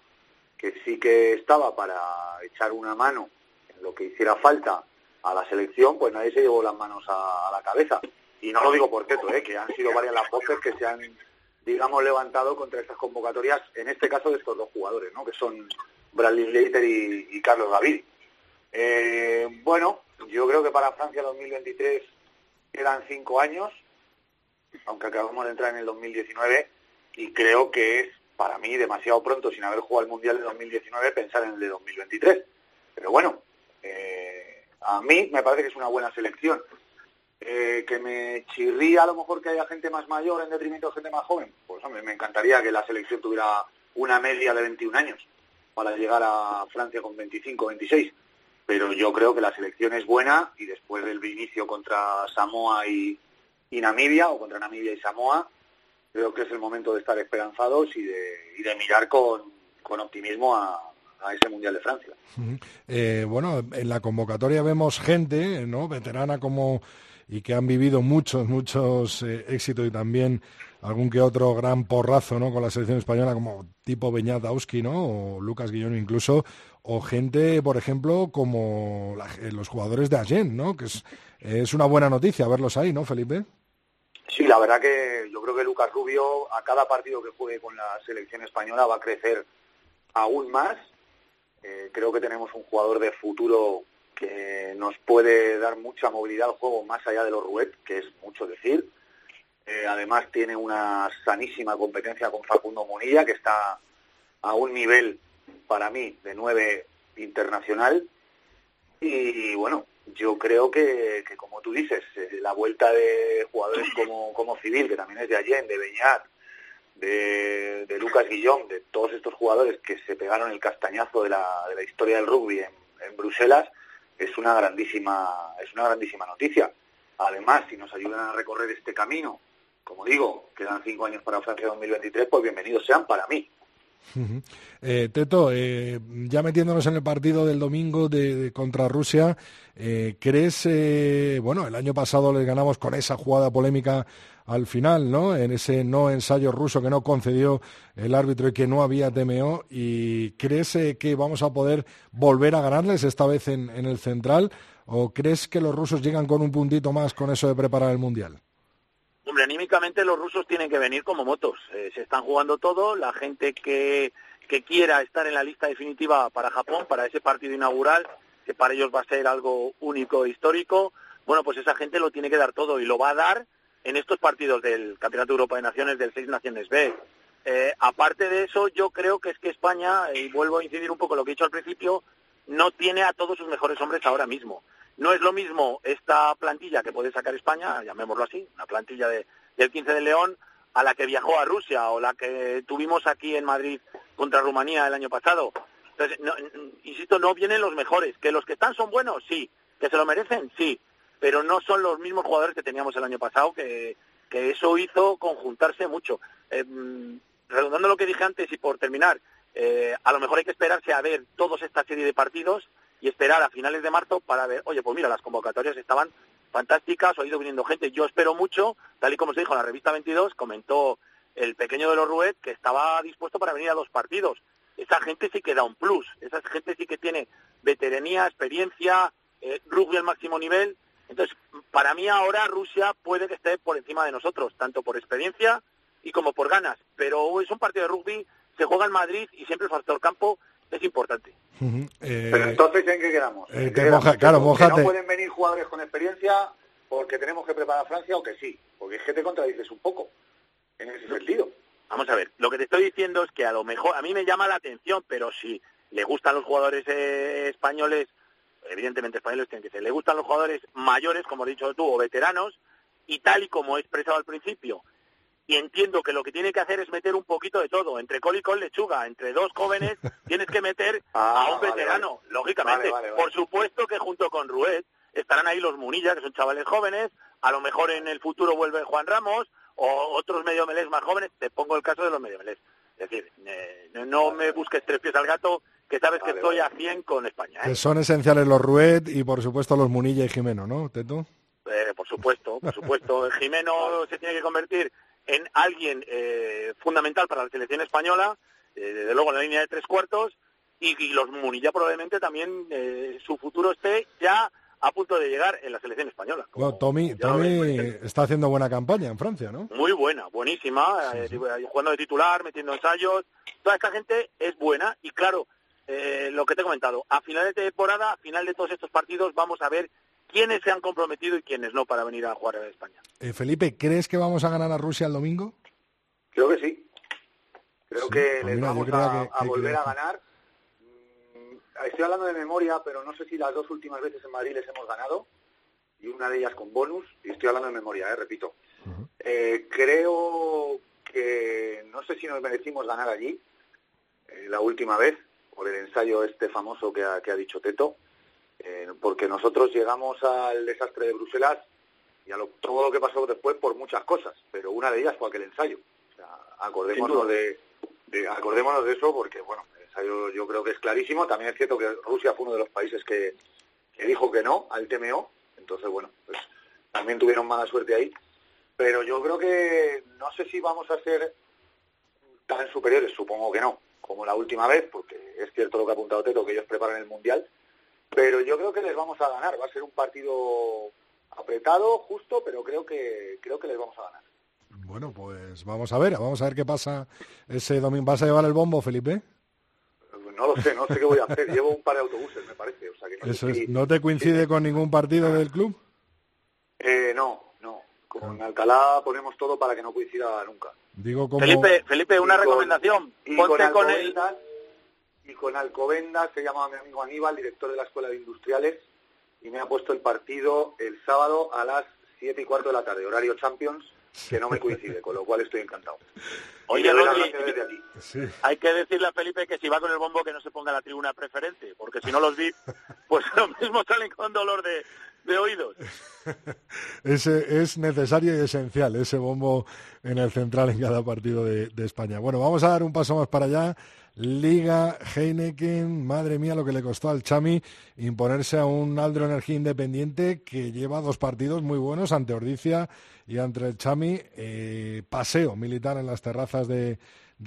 que sí que estaba para echar una mano en lo que hiciera falta a la selección, pues nadie se llevó las manos a, la cabeza. Y no lo digo por Teto, ¿eh? que han sido varias las voces que se han, digamos, levantado contra estas convocatorias, en este caso de estos dos jugadores, ¿no? que son Bradley Leiter y, Carlos David. Eh, bueno, yo creo que para Francia 2023 quedan cinco años, aunque acabamos de entrar en el 2019, y creo que es para mí demasiado pronto, sin haber jugado el Mundial de 2019, pensar en el de 2023. Pero bueno, eh, a mí me parece que es una buena selección. Eh, que me chirría a lo mejor que haya gente más mayor en detrimento de gente más joven. Pues hombre, me encantaría que la selección tuviera una media de 21 años para llegar a Francia con 25, 26 pero yo creo que la selección es buena y después del inicio contra Samoa y, Namibia, o contra Namibia y Samoa, creo que es el momento de estar esperanzados y de, mirar con, optimismo a, ese Mundial de Francia. Eh, bueno, en la convocatoria vemos gente, ¿no? Veterana como y que han vivido muchos, muchos eh, éxitos y también algún que otro gran porrazo, ¿no? Con la selección española como tipo Beñat Dauski, ¿no? O Lucas Guillón incluso, o gente, por ejemplo, como eh, los jugadores de Agen, ¿no? Que es, es una buena noticia verlos ahí, ¿no, Felipe? Sí, la verdad que yo creo que Lucas Rubio a cada partido que juegue con la selección española va a crecer aún más. Eh, creo que tenemos un jugador de futuro que nos puede dar mucha movilidad al juego más allá de los Ruet, que es mucho decir. Eh, además tiene una sanísima competencia con Facundo Monilla, que está a un nivel para mí de nueve internacional. Y bueno, yo creo que, como tú dices, eh, la vuelta de jugadores como, como Civil, que también es de Allen, de Beñat, de, Lucas Guillón, de todos estos jugadores que se pegaron el castañazo de la, de la historia del rugby en, en, Bruselas, es una grandísima, es una grandísima noticia. Además, si nos ayudan a recorrer este camino, como digo, quedan cinco años para Francia 2023, pues bienvenidos sean para mí. Eh, Teto, eh, ya metiéndonos en el partido del domingo de, contra Rusia, eh, ¿crees, bueno, el año pasado les ganamos con esa jugada polémica al final, ¿no? En ese no ensayo ruso que no concedió el árbitro y que no había TMO, ¿y crees que vamos a poder volver a ganarles esta vez en el central? ¿O crees que los rusos llegan con un puntito más con eso de preparar el Mundial? Hombre, anímicamente los rusos tienen que venir como motos. Eh, se están jugando todo. La gente que, que quiera estar en la lista definitiva para Japón, para ese partido inaugural, que para ellos va a ser algo único e histórico, bueno, pues esa gente lo tiene que dar todo y lo va a dar en estos partidos del Campeonato de Europa de Naciones del Seis Naciones B. Eh, aparte de eso, yo creo que es que España, y vuelvo a incidir un poco en lo que he dicho al principio, no tiene a todos sus mejores hombres ahora mismo. No es lo mismo esta plantilla que puede sacar España, llamémoslo así, una plantilla de, del 15 de León, a la que viajó a Rusia o la que tuvimos aquí en Madrid contra Rumanía el año pasado. Entonces, insisto, no vienen los mejores. ¿Que los que están son buenos? Sí. ¿Que se lo merecen? Sí. Pero no son los mismos jugadores que teníamos el año pasado, que, que eso hizo conjuntarse mucho. Eh, redundando lo que dije antes y por terminar, eh, a lo mejor hay que esperarse a ver toda esta serie de partidos y esperar a finales de marzo para ver, oye, pues mira, las convocatorias estaban fantásticas, ha ido viniendo gente, yo espero mucho, tal y como se dijo en la revista 22, comentó el pequeño de los Ruet que estaba dispuesto para venir a los partidos. Esa gente sí que da un plus, esa gente sí que tiene veteranía, experiencia, eh, rugby al máximo nivel. Entonces, para mí ahora Rusia puede que esté por encima de nosotros, tanto por experiencia y como por ganas. Pero es un partido de rugby, se juega en Madrid y siempre el factor campo es importante. Eh, Pero entonces, ¿en qué quedamos? Eh, claro, no pueden venir jugadores con experiencia porque tenemos que preparar Francia o que sí, porque es que te contradices un poco en ese sentido. Vamos a ver, lo que te estoy diciendo es que a lo mejor, a mí me llama la atención, pero si le gustan los jugadores eh, españoles, evidentemente españoles tienen que ser, le gustan los jugadores mayores, como has dicho tú, o veteranos, y tal y como he expresado al principio, y entiendo que lo que tiene que hacer es meter un poquito de todo, entre col y col lechuga, entre dos jóvenes tienes que meter ah, a un veterano, lógicamente. Por supuesto que junto con Ruet estarán ahí los Munilla, que son chavales jóvenes, a lo mejor en el futuro vuelve Juan Ramos, o otros medio melés más jóvenes, te pongo el caso de los medio melés. Es decir, eh, no me busques tres pies al gato, que sabes que estoy a 100 con España. ¿eh? Que son esenciales los Ruet y por supuesto los Munilla y Jimeno, ¿no, Teto? Eh, por supuesto, por supuesto. Jimeno se tiene que convertir en alguien fundamental para la selección española, desde luego en la línea de tres cuartos, y, los Munilla probablemente también su futuro esté ya a punto de llegar en la selección española. Bueno, Tommy, Tommy está haciendo buena campaña en Francia, ¿no? Muy buena, buenísima, eh, jugando de titular, metiendo ensayos. Toda esta gente es buena y claro, eh, lo que te he comentado, a final de temporada, a final de todos estos partidos, vamos a ver quiénes se han comprometido y quiénes no para venir a jugar en España. Eh, Felipe, ¿crees que vamos a ganar a Rusia el domingo? Creo que sí. Creo que pues les vamos a, volver a ganar estoy hablando de memoria, pero no sé si las dos últimas veces en Madrid les hemos ganado, y una de ellas con bonus, y estoy hablando de memoria, eh, repito. Eh, creo que no sé si nos merecimos ganar allí eh, la última vez, por el ensayo este famoso que ha, que ha dicho Teto, porque nosotros llegamos al desastre de Bruselas y a todo lo que pasó después por muchas cosas, pero una de ellas fue aquel ensayo. O sea, acordémonos de, de, acordémonos de eso porque, bueno, yo, creo que es clarísimo. También es cierto que Rusia fue uno de los países que, dijo que no al TMO. Entonces, bueno, pues también tuvieron mala suerte ahí. Pero yo creo que no sé si vamos a ser tan superiores, supongo que no, como la última vez, porque es cierto lo que ha apuntado Teto, que ellos preparan el Mundial. Pero yo creo que les vamos a ganar. Va a ser un partido apretado, justo, pero creo que creo que les vamos a ganar. Bueno, pues vamos a ver, vamos a ver qué pasa ese domingo. ¿Vas a llevar el bombo, Felipe? no lo sé, no sé qué voy a hacer. Llevo un par de autobuses, me parece. O sea, que no, Eso es, ¿No te coincide con ningún partido del club? Eh, no, no. Con Alcalá ponemos todo para que no coincida nunca. Digo como... Felipe, Felipe, una recomendación. Y Ponte con, él. Y con Alcobendas, se llama mi amigo Aníbal, director de la Escuela de Industriales, y me ha puesto el partido el sábado a las siete y cuarto de la tarde, horario Champions, que no me coincide, con lo cual estoy encantado. Oye, hay que decirle a Felipe que si va con el bombo que no se ponga la tribuna preferente, porque si no los vi, pues lo mismo salen con dolor de, oídos. Ese es necesario y esencial, ese bombo en el central en cada partido de, de España. Bueno, vamos a dar un paso más para allá. Liga Heineken, madre mía lo que le costó al Chami imponerse a un Aldro Energía Independiente que lleva dos partidos muy buenos ante Ordicia y ante el Chami, eh, paseo militar en las terrazas de,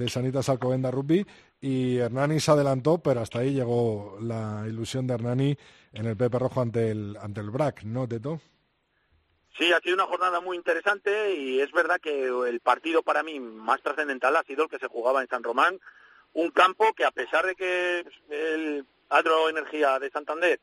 Sanitas Alcobenda Rugby y Hernani se adelantó, pero hasta ahí llegó la ilusión de Hernani en el Pepe Rojo ante el, ante el BRAC, ¿no, Teto? Sí, ha sido una jornada muy interesante y es verdad que el partido para mí más trascendental ha sido el que se jugaba en San Román un campo que a pesar de que el Energía de Santander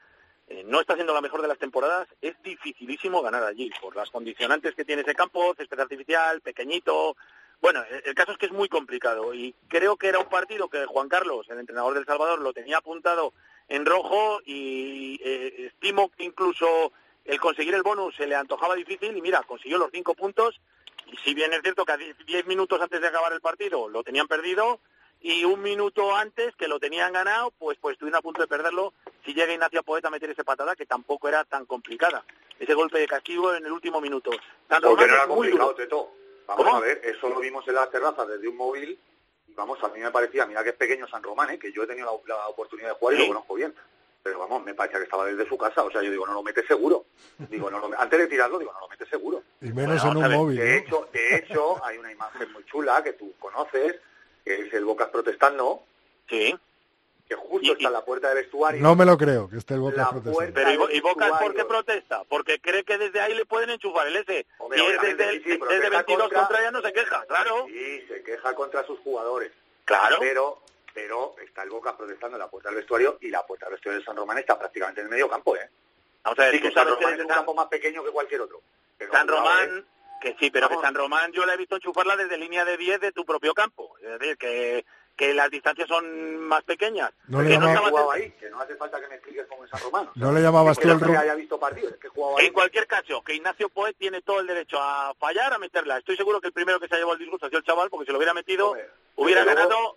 eh, no está siendo la mejor de las temporadas, es dificilísimo ganar allí, por las condicionantes que tiene ese campo, césped artificial, pequeñito. Bueno, el caso es que es muy complicado y creo que era un partido que Juan Carlos, el entrenador del Salvador, lo tenía apuntado en rojo y eh, estimo que incluso el conseguir el bonus se le antojaba difícil y mira, consiguió los cinco puntos y si bien es cierto que a diez minutos antes de acabar el partido lo tenían perdido, y un minuto antes que lo tenían ganado, pues pues estuvieron a punto de perderlo si llega Ignacio Poeta a meter esa patada que tampoco era tan complicada. Ese golpe de castigo en el último minuto. Porque no era complicado, Teto. Vamos a ver, eso lo vimos en la terraza desde un móvil y vamos, a mí me parecía, mira que es pequeño San Román, ¿eh? que yo he tenido la, oportunidad de jugar y lo conozco bien. Pero vamos, me parecía que estaba desde su casa, o sea, yo digo, no lo mete seguro. Digo, no lo, antes de tirarlo, digo, no lo mete seguro. Y menos en un móvil. De, hecho, de hecho, hay una imagen muy chula que tú conoces, que es el Bocas protestando. Sí. que justo está en la puerta del vestuario. No me lo creo, que esté el Boca La protestando. Pero ¿y, Bo- del y Boca por qué protesta? Porque cree que desde ahí le pueden enchufar el S. Hombre, y es desde, sí, sí, desde protesta 22 contra- contra ella no se queja, claro. Sí, se queja contra sus jugadores. Claro. Pero, pero está el Boca protestando en la puerta del vestuario y la puerta del vestuario de San Román está prácticamente en el medio campo, ¿eh? Vamos a ver, Sí, que San Román es un campo más pequeño que cualquier otro. Pero San Román. Que sí, pero Vamos. que San Román yo la he visto enchufarla desde línea de 10 de tu propio campo. Es decir, que, que las distancias son más pequeñas. No le Que no llamaba- ahí, que no hace falta que me expliques cómo es San Román. o sea, ¿No le llamabas que tú no el haya visto partidos, que he jugado ahí. En cualquier caso, que Ignacio Poet tiene todo el derecho a fallar, a meterla. Estoy seguro que el primero que se ha llevado el disgusto ha sido el chaval, porque si lo hubiera metido, Hombre, hubiera luego- ganado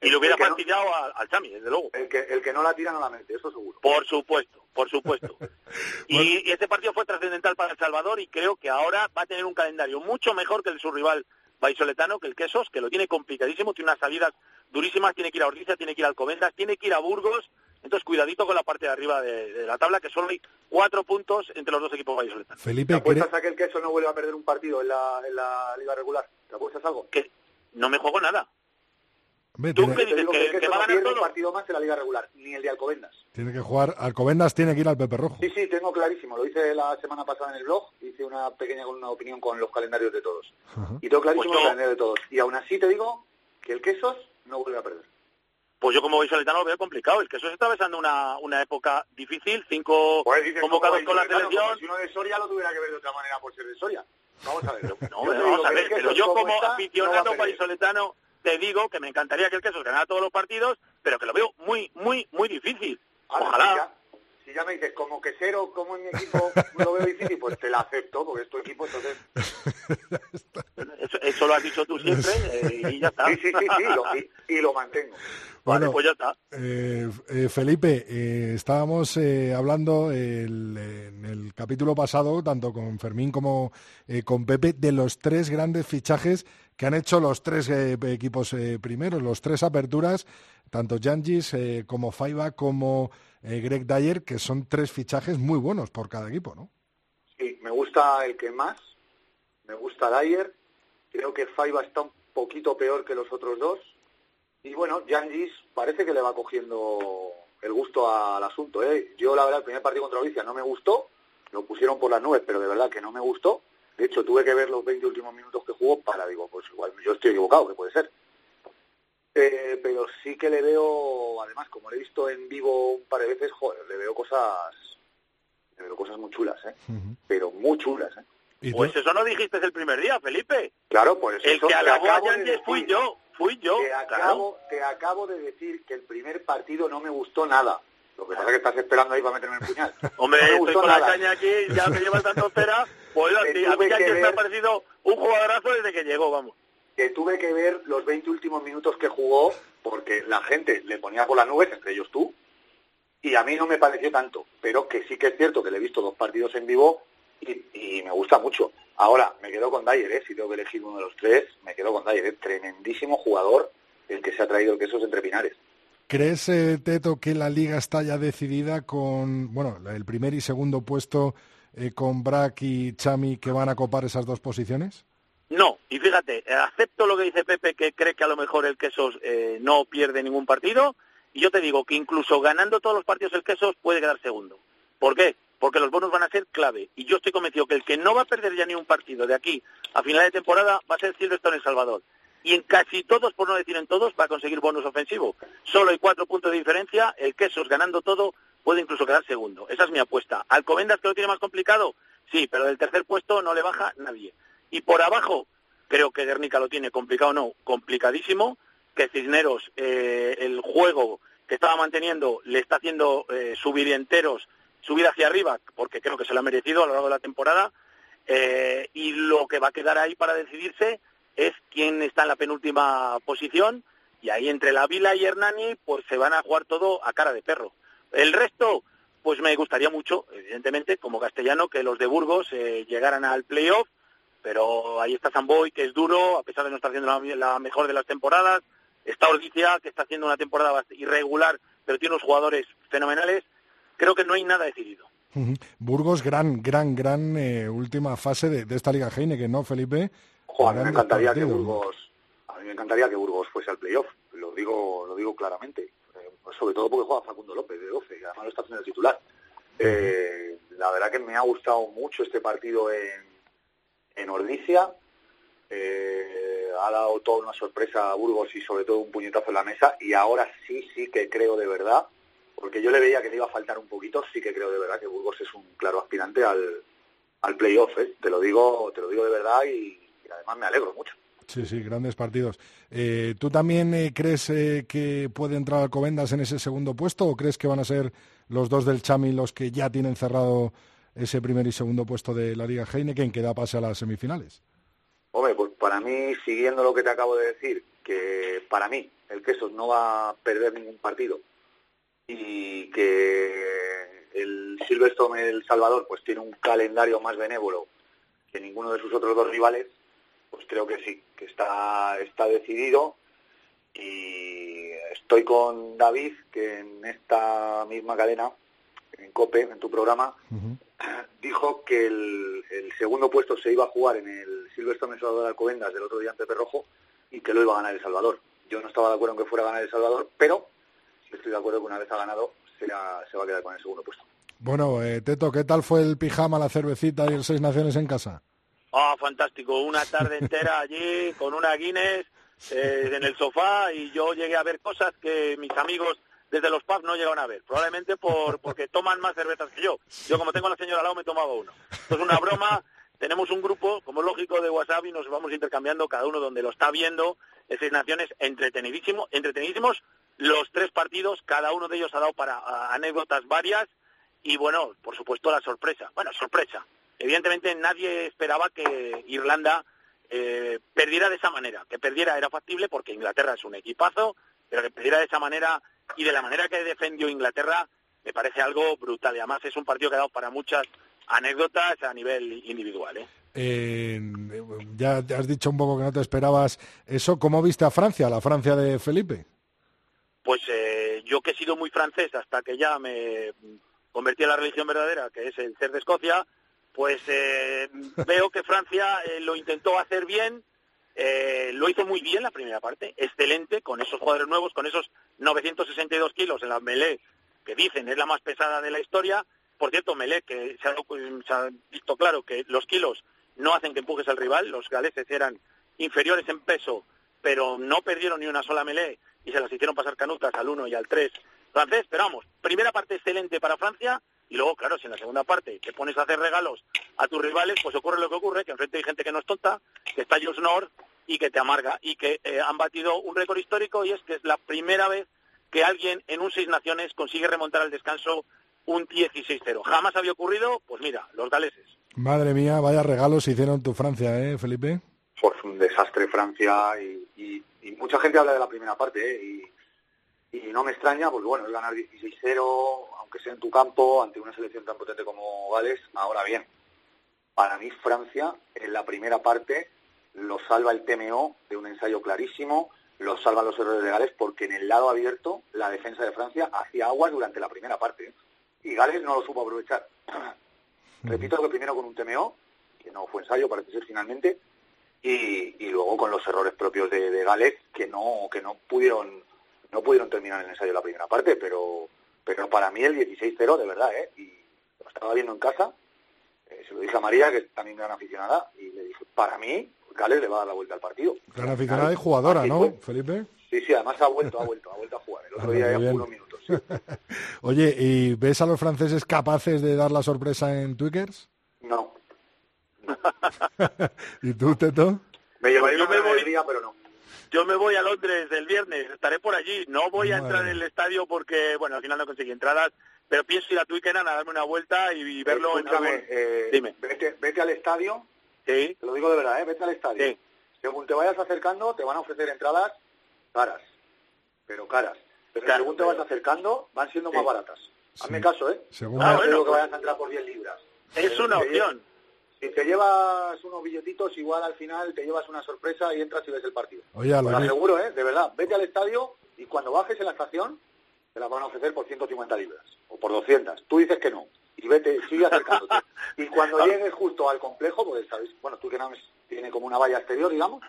y le hubiera no- fastidiado al, al Chami, desde luego. El que, el que no la tira no la mete, eso seguro. Por supuesto, por supuesto. y, y este partido fue trascendental para El Salvador y creo que ahora va a tener un calendario mucho mejor que el de su rival Baisoletano, que el Quesos, que lo tiene complicadísimo, tiene unas salidas durísimas, tiene que ir a Ordizia, tiene que ir a Alcobendas, tiene que ir a Burgos. Entonces, cuidadito con la parte de arriba de, de la tabla, que solo hay cuatro puntos entre los dos equipos vallisoletanos. Felipe, ¿Te ¿cree- apuestas a que el queso no vuelve a perder un partido en la, en la liga regular? ¿Te apuestas algo? Que no me juego nada. Hombre, ¿Tú tiene, qué dices? ¿Que, que el que va a no ganar un todo? partido más en la liga regular, ni el de Alcobendas. tiene que jugar. Alcobendas tiene que ir al Pepe Rojo. Sí, sí, tengo clarísimo. Lo hice la semana pasada en el blog. Hice una pequeña una opinión con los calendarios de todos. Ajá. Y tengo clarísimo Pues el yo- calendario de todos. Y aún así te digo que el Quesos no vuelve a perder. Pues yo como Baisoletano lo veo complicado. El Quesos está atravesando una, una época difícil, cinco Pues dices, convocados con la Vallisoletano, selección. como Si uno de Soria lo tuviera que ver de otra manera por ser de Soria. Vamos a ver. No, vamos a que ver, el pero yo como está, no aficionado vallisoletano te digo que me encantaría que el Quesos ganara todos los partidos, pero que lo veo muy, muy, muy difícil. Ahora, Ojalá. Si ya, si ya me dices, como quesero, como en mi equipo lo veo difícil, pues te la acepto, porque es tu equipo, entonces... Eso, eso lo has dicho tú siempre eh, y ya está. Sí, sí, sí, sí, lo- y, y lo mantengo. Vale, Bueno, pues ya está. Eh, eh, Felipe, eh, estábamos eh, hablando el- en el capítulo pasado, tanto con Fermín como eh, con Pepe, de los tres grandes fichajes que han hecho los tres eh, equipos eh, primeros, los tres aperturas, tanto Jangis eh, como Faiba como eh, Greg Dyer, que son tres fichajes muy buenos por cada equipo, ¿no? Sí, me gusta el que más, me gusta Dyer, creo que Faiba está un poquito peor que los otros dos, y bueno, Yangis parece que le va cogiendo el gusto al asunto. ¿eh? Yo la verdad el primer partido contra Galicia no me gustó, lo pusieron por las nubes, pero de verdad que no me gustó. De hecho, tuve que ver los 20 últimos minutos que jugó para, digo, pues igual yo estoy equivocado, que puede ser. Eh, pero sí que le veo, además, como le he visto en vivo un par de veces, joder, le veo cosas, le veo cosas muy chulas, ¿eh? Pero muy chulas, ¿eh? Pues eso no dijiste el primer día, Felipe. Claro, pues El eso que te alabó a de fui yo, fui yo. Te claro. acabo, te acabo de decir que el primer partido no me gustó nada. Lo que pasa es que estás esperando ahí para meterme el puñal. Hombre, no me estoy con la caña aquí, ya me llevas dando cera. Pues a mí que Yankees me ha ver- parecido un jugadorazo desde que llegó, vamos. Que tuve que ver los 20 últimos minutos que jugó porque la gente le ponía por las nubes, entre ellos tú, y a mí no me pareció tanto, pero que sí que es cierto que le he visto dos partidos en vivo y, y me gusta mucho. Ahora, me quedo con Dyer, ¿eh? si tengo que elegir uno de los tres, me quedo con Dyer, ¿eh? tremendísimo jugador el que se ha traído el quesos entre pinares. ¿Crees, eh, Teto, que la liga está ya decidida con, bueno, el primer y segundo puesto eh, con Brack y Chami que van a copar esas dos posiciones? No, y fíjate, eh, acepto lo que dice Pepe, que cree que a lo mejor el Quesos no pierde ningún partido, y yo te digo que incluso ganando todos los partidos el Quesos puede quedar segundo. ¿Por qué? Porque los bonos van a ser clave, y yo estoy convencido que el que no va a perder ya ni un partido de aquí a final de temporada va a ser Silverstone El Salvador. Y en casi todos, por no decir en todos, va a conseguir bonus ofensivo. Solo hay cuatro puntos de diferencia, el Quesos ganando todo puede incluso quedar segundo. Esa es mi apuesta. ¿Alcobendas que lo tiene más complicado? Sí, pero del tercer puesto no le baja nadie. Y por abajo, creo que Guernica lo tiene complicado, no, complicadísimo, que Cisneros, eh, el juego que estaba manteniendo, le está haciendo eh, subir enteros, subir hacia arriba, porque creo que se lo ha merecido a lo largo de la temporada, eh, y lo que va a quedar ahí para decidirse es quién está en la penúltima posición, y ahí entre la Vila y Hernani, pues se van a jugar todo a cara de perro. El resto, pues me gustaría mucho, evidentemente, como castellano, que los de Burgos eh, llegaran al playoff, pero ahí está Samboy, que es duro, a pesar de no estar haciendo la, mejor de las temporadas, está Ordizia, que está haciendo una temporada irregular, pero tiene unos jugadores fenomenales, creo que no hay nada decidido. Burgos, gran, gran, gran eh, última fase de esta Liga Heineken, ¿no, Felipe? Jo, a mí me encantaría que. Burgos, a mí me encantaría que Burgos fuese al playoff. lo digo, lo digo claramente. Eh, sobre todo porque juega Facundo López de 12 y además lo está haciendo el titular. Eh, la verdad que me ha gustado mucho este partido en, en Ordicia. Eh, ha dado toda una sorpresa a Burgos y sobre todo un puñetazo en la mesa y ahora sí, sí que creo de verdad, porque yo le veía que le iba a faltar un poquito, sí que creo de verdad que Burgos es un claro aspirante al, al playoff, ¿eh? te lo digo, te lo digo de verdad y, además me alegro mucho. Sí, sí, grandes partidos. Eh, ¿Tú también eh, crees eh, que puede entrar Alcobendas en ese segundo puesto o crees que van a ser los dos del Chami los que ya tienen cerrado ese primer y segundo puesto de la Liga Heineken que da pase a las semifinales? Hombre, pues para mí, siguiendo lo que te acabo de decir, que para mí el Quesos no va a perder ningún partido y que el Silverstone El Salvador pues tiene un calendario más benévolo que ninguno de sus otros dos rivales, pues creo que sí, que está, está decidido y estoy con David, que en esta misma cadena, en COPE, en tu programa, dijo que el, segundo puesto se iba a jugar en el Silverstone El Salvador Alcobendas del otro día ante Perrojo y que lo iba a ganar El Salvador. Yo no estaba de acuerdo en que fuera a ganar El Salvador, pero estoy de acuerdo que una vez ha ganado se, se va a quedar con el segundo puesto. Bueno, eh, Teto, ¿qué tal fue el pijama, la cervecita y el Seis Naciones en casa? Ah, fantástico. Una tarde entera allí con una Guinness eh, en el sofá y yo llegué a ver cosas que mis amigos desde los pubs no llegaron a ver. Probablemente por, porque toman más cervezas que yo. Yo, como tengo a la señora al me tomaba uno. Es una broma. Tenemos un grupo, como es lógico, de WhatsApp y nos vamos intercambiando cada uno donde lo está viendo. Seis Naciones, entretenidísimo, entretenidísimos. Los tres partidos, cada uno de ellos ha dado para anécdotas varias y bueno, por supuesto la sorpresa. Bueno, sorpresa. Evidentemente nadie esperaba que Irlanda eh, perdiera de esa manera. Que perdiera era factible porque Inglaterra es un equipazo, pero que perdiera de esa manera y de la manera que defendió Inglaterra me parece algo brutal. Y además es un partido que ha dado para muchas anécdotas a nivel individual. ¿eh? Eh, ya has dicho un poco que no te esperabas eso. ¿Cómo viste a Francia, la Francia de Felipe? Pues yo que he sido muy francés hasta que ya me convertí a la religión verdadera, que es el ser de Escocia, pues eh, veo que Francia eh, lo intentó hacer bien, eh, lo hizo muy bien la primera parte, excelente, con esos jugadores nuevos, con esos 962 kilos en la melee, que dicen es la más pesada de la historia. Por cierto, melee, que se ha, visto claro que los kilos no hacen que empujes al rival, los galeses eran inferiores en peso, pero no perdieron ni una sola melee y se las hicieron pasar canutas al 1 y al 3 francés, pero vamos, primera parte excelente para Francia y luego, claro, si en la segunda parte te pones a hacer regalos a tus rivales, pues ocurre lo que ocurre, que enfrente hay gente que no es tonta, que está Jules Nord y que te amarga y que eh, han batido un récord histórico y es que es la primera vez que alguien en un seis naciones consigue remontar al descanso un 16-0. Jamás había ocurrido, pues mira, los galeses. Madre mía, vaya regalos hicieron tu Francia, ¿eh, Felipe? Pues un desastre Francia y, mucha gente habla de la primera parte, ¿eh? Y y no me extraña porque bueno, es ganar 16-0, aunque sea en tu campo, ante una selección tan potente como Gales, ahora bien, para mí Francia en la primera parte lo salva el TMO de un ensayo clarísimo, lo salvan los errores de Gales porque en el lado abierto la defensa de Francia hacía aguas durante la primera parte y Gales no lo supo aprovechar. Repito que primero con un TMO, que no fue ensayo, parece ser finalmente, y, luego con los errores propios de, de Gales que no, que no pudieron no pudieron terminar el ensayo la primera parte, pero, pero para mí el 16-0 de verdad, ¿eh? Y lo estaba viendo en casa, eh, se lo dije a María, que es también gran aficionada, y le dije, para mí, Gales le va a dar la vuelta al partido. Gran aficionada y jugadora, ¿no, Felipe? Sí, sí, además ha vuelto, ha vuelto, ha vuelto a jugar. El otro día ya unos minutos. Oye, ¿y ves a los franceses capaces de dar la sorpresa en Twickers? No. ¿Y tú, Teto? Me llevaría una alegría, pero no. Yo me voy a Londres el viernes, estaré por allí. No voy a entrar en el estadio porque, bueno, al final no conseguí entradas, pero pienso ir a Twickenham a darme una vuelta y, verlo en eh, Dime. Vete, vete, al estadio. Sí. Te lo digo de verdad, ¿eh? Vete al estadio. Sí. Según te vayas acercando, te van a ofrecer entradas caras, pero caras. Pero según te vas acercando, van siendo más baratas. Hazme caso, ¿eh? Según ah, bueno, que vayas a entrar por 10 libras. Es una opción si te llevas unos billetitos, igual al final te llevas una sorpresa y entras y ves el partido. Oye, lo aseguro, ¿eh? De verdad. Vete al estadio y cuando bajes en la estación te las van a ofrecer por 150 libras o por 200. Tú dices que no y vete, sigue acercándote. y cuando llegues justo al complejo, pues sabes, bueno, tú que no tiene como una valla exterior, digamos,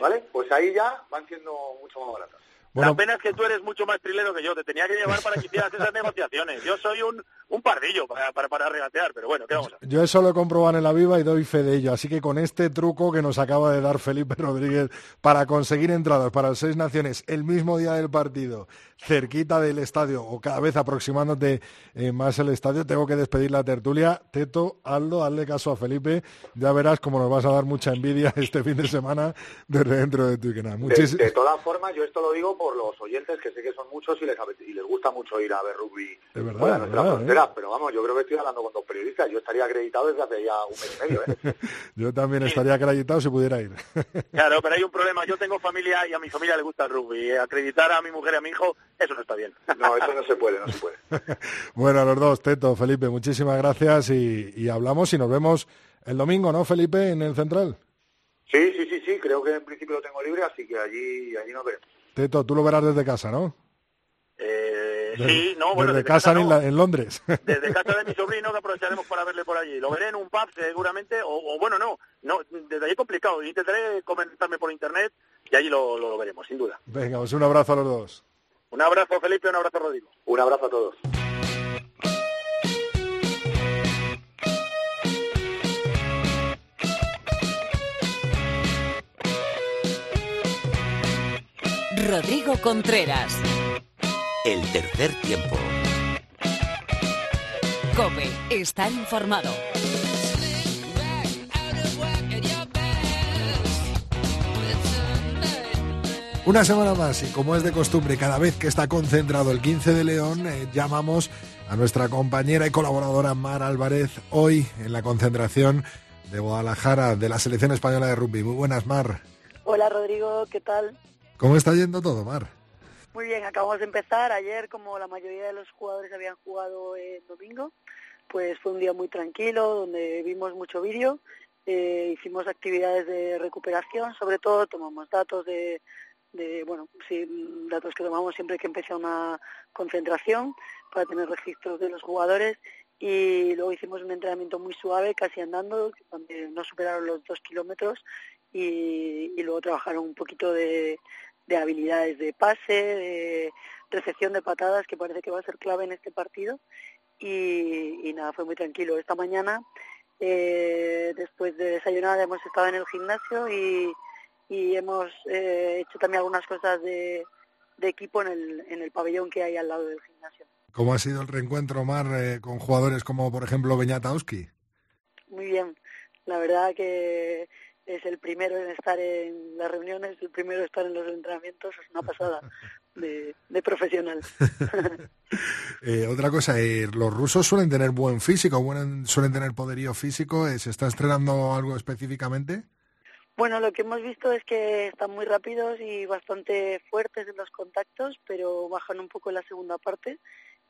¿vale? Pues ahí ya van siendo mucho más baratas. La pena es que tú eres mucho más trilero que yo. Te tenía que llevar para que hicieras esas negociaciones. Yo soy un, un pardillo para, para, para, regatear, pero bueno, ¿qué vamos a hacer? Yo eso lo he comprobado en la viva y doy fe de ello. Así que con este truco que nos acaba de dar Felipe Rodríguez para conseguir entradas para las seis naciones el mismo día del partido, cerquita del estadio o cada vez aproximándote eh, más el estadio, tengo que despedir la tertulia. Teto, Aldo, hazle caso a Felipe. Ya verás cómo nos vas a dar mucha envidia este fin de semana desde dentro de tu canal. De, todas formas, yo esto lo digo por los oyentes, que sé que son muchos y les, y les gusta mucho ir a ver rugby de verdad, ¿eh? pero vamos, yo creo que estoy hablando con dos periodistas. Yo estaría acreditado desde hace ya un mes y medio. ¿eh? yo también estaría acreditado si pudiera ir. claro, pero hay un problema. Yo tengo familia y a mi familia le gusta el rugby. Acreditar a mi mujer y a mi hijo, eso no está bien. no, eso no se puede, no se puede. bueno, a los dos, Teto, Felipe, muchísimas gracias y, y hablamos y nos vemos el domingo, ¿no, Felipe, en el Central? Sí, sí, sí, sí, creo que en principio lo tengo libre, así que allí, allí nos veremos. Teto, tú lo verás desde casa, ¿no? Eh, sí, no, bueno. Desde, casa, en, Londres. Desde casa de mi sobrino que aprovecharemos para verle por allí. Lo veré en un pub seguramente, o, bueno, no, no, desde allí complicado. Intentaré comentarme por internet y allí lo, lo, veremos, sin duda. Venga, pues un abrazo a los dos. Un abrazo, Felipe, un abrazo, Rodrigo. Un abrazo a todos. Rodrigo Contreras. El tercer tiempo. Come, estar informado. Una semana más y como es de costumbre, cada vez que está concentrado el 15 de León, eh, llamamos a nuestra compañera y colaboradora Mar Álvarez hoy en la concentración de Guadalajara de la selección española de rugby. Muy buenas, Mar. Hola, Rodrigo, ¿qué tal? ¿Cómo está yendo todo, Mar? Muy bien, acabamos de empezar. Ayer, como la mayoría de los jugadores habían jugado el domingo, pues fue un día muy tranquilo, donde vimos mucho vídeo, eh, hicimos actividades de recuperación, sobre todo tomamos datos de, de, bueno, sí, datos que tomamos siempre que empieza una concentración para tener registros de los jugadores y luego hicimos un entrenamiento muy suave, casi andando, donde no superaron los dos kilómetros y, y luego trabajaron un poquito de, de habilidades de pase, de recepción de patadas, que parece que va a ser clave en este partido. Y, nada, fue muy tranquilo. Esta mañana, eh, después de desayunar, hemos estado en el gimnasio y, y hemos eh, hecho también algunas cosas de, de equipo en el, en el pabellón que hay al lado del gimnasio. ¿Cómo ha sido el reencuentro, Mar, eh, con jugadores como, por ejemplo, Beñatowski? Muy bien. La verdad que es el primero en estar en las reuniones, el primero en estar en los entrenamientos, es una pasada de, profesional. Eh, otra cosa, eh, los rusos suelen tener buen físico, suelen tener poderío físico, eh, ¿se está estrenando algo específicamente? Bueno, lo que hemos visto es que están muy rápidos y bastante fuertes en los contactos, pero bajan un poco en la segunda parte.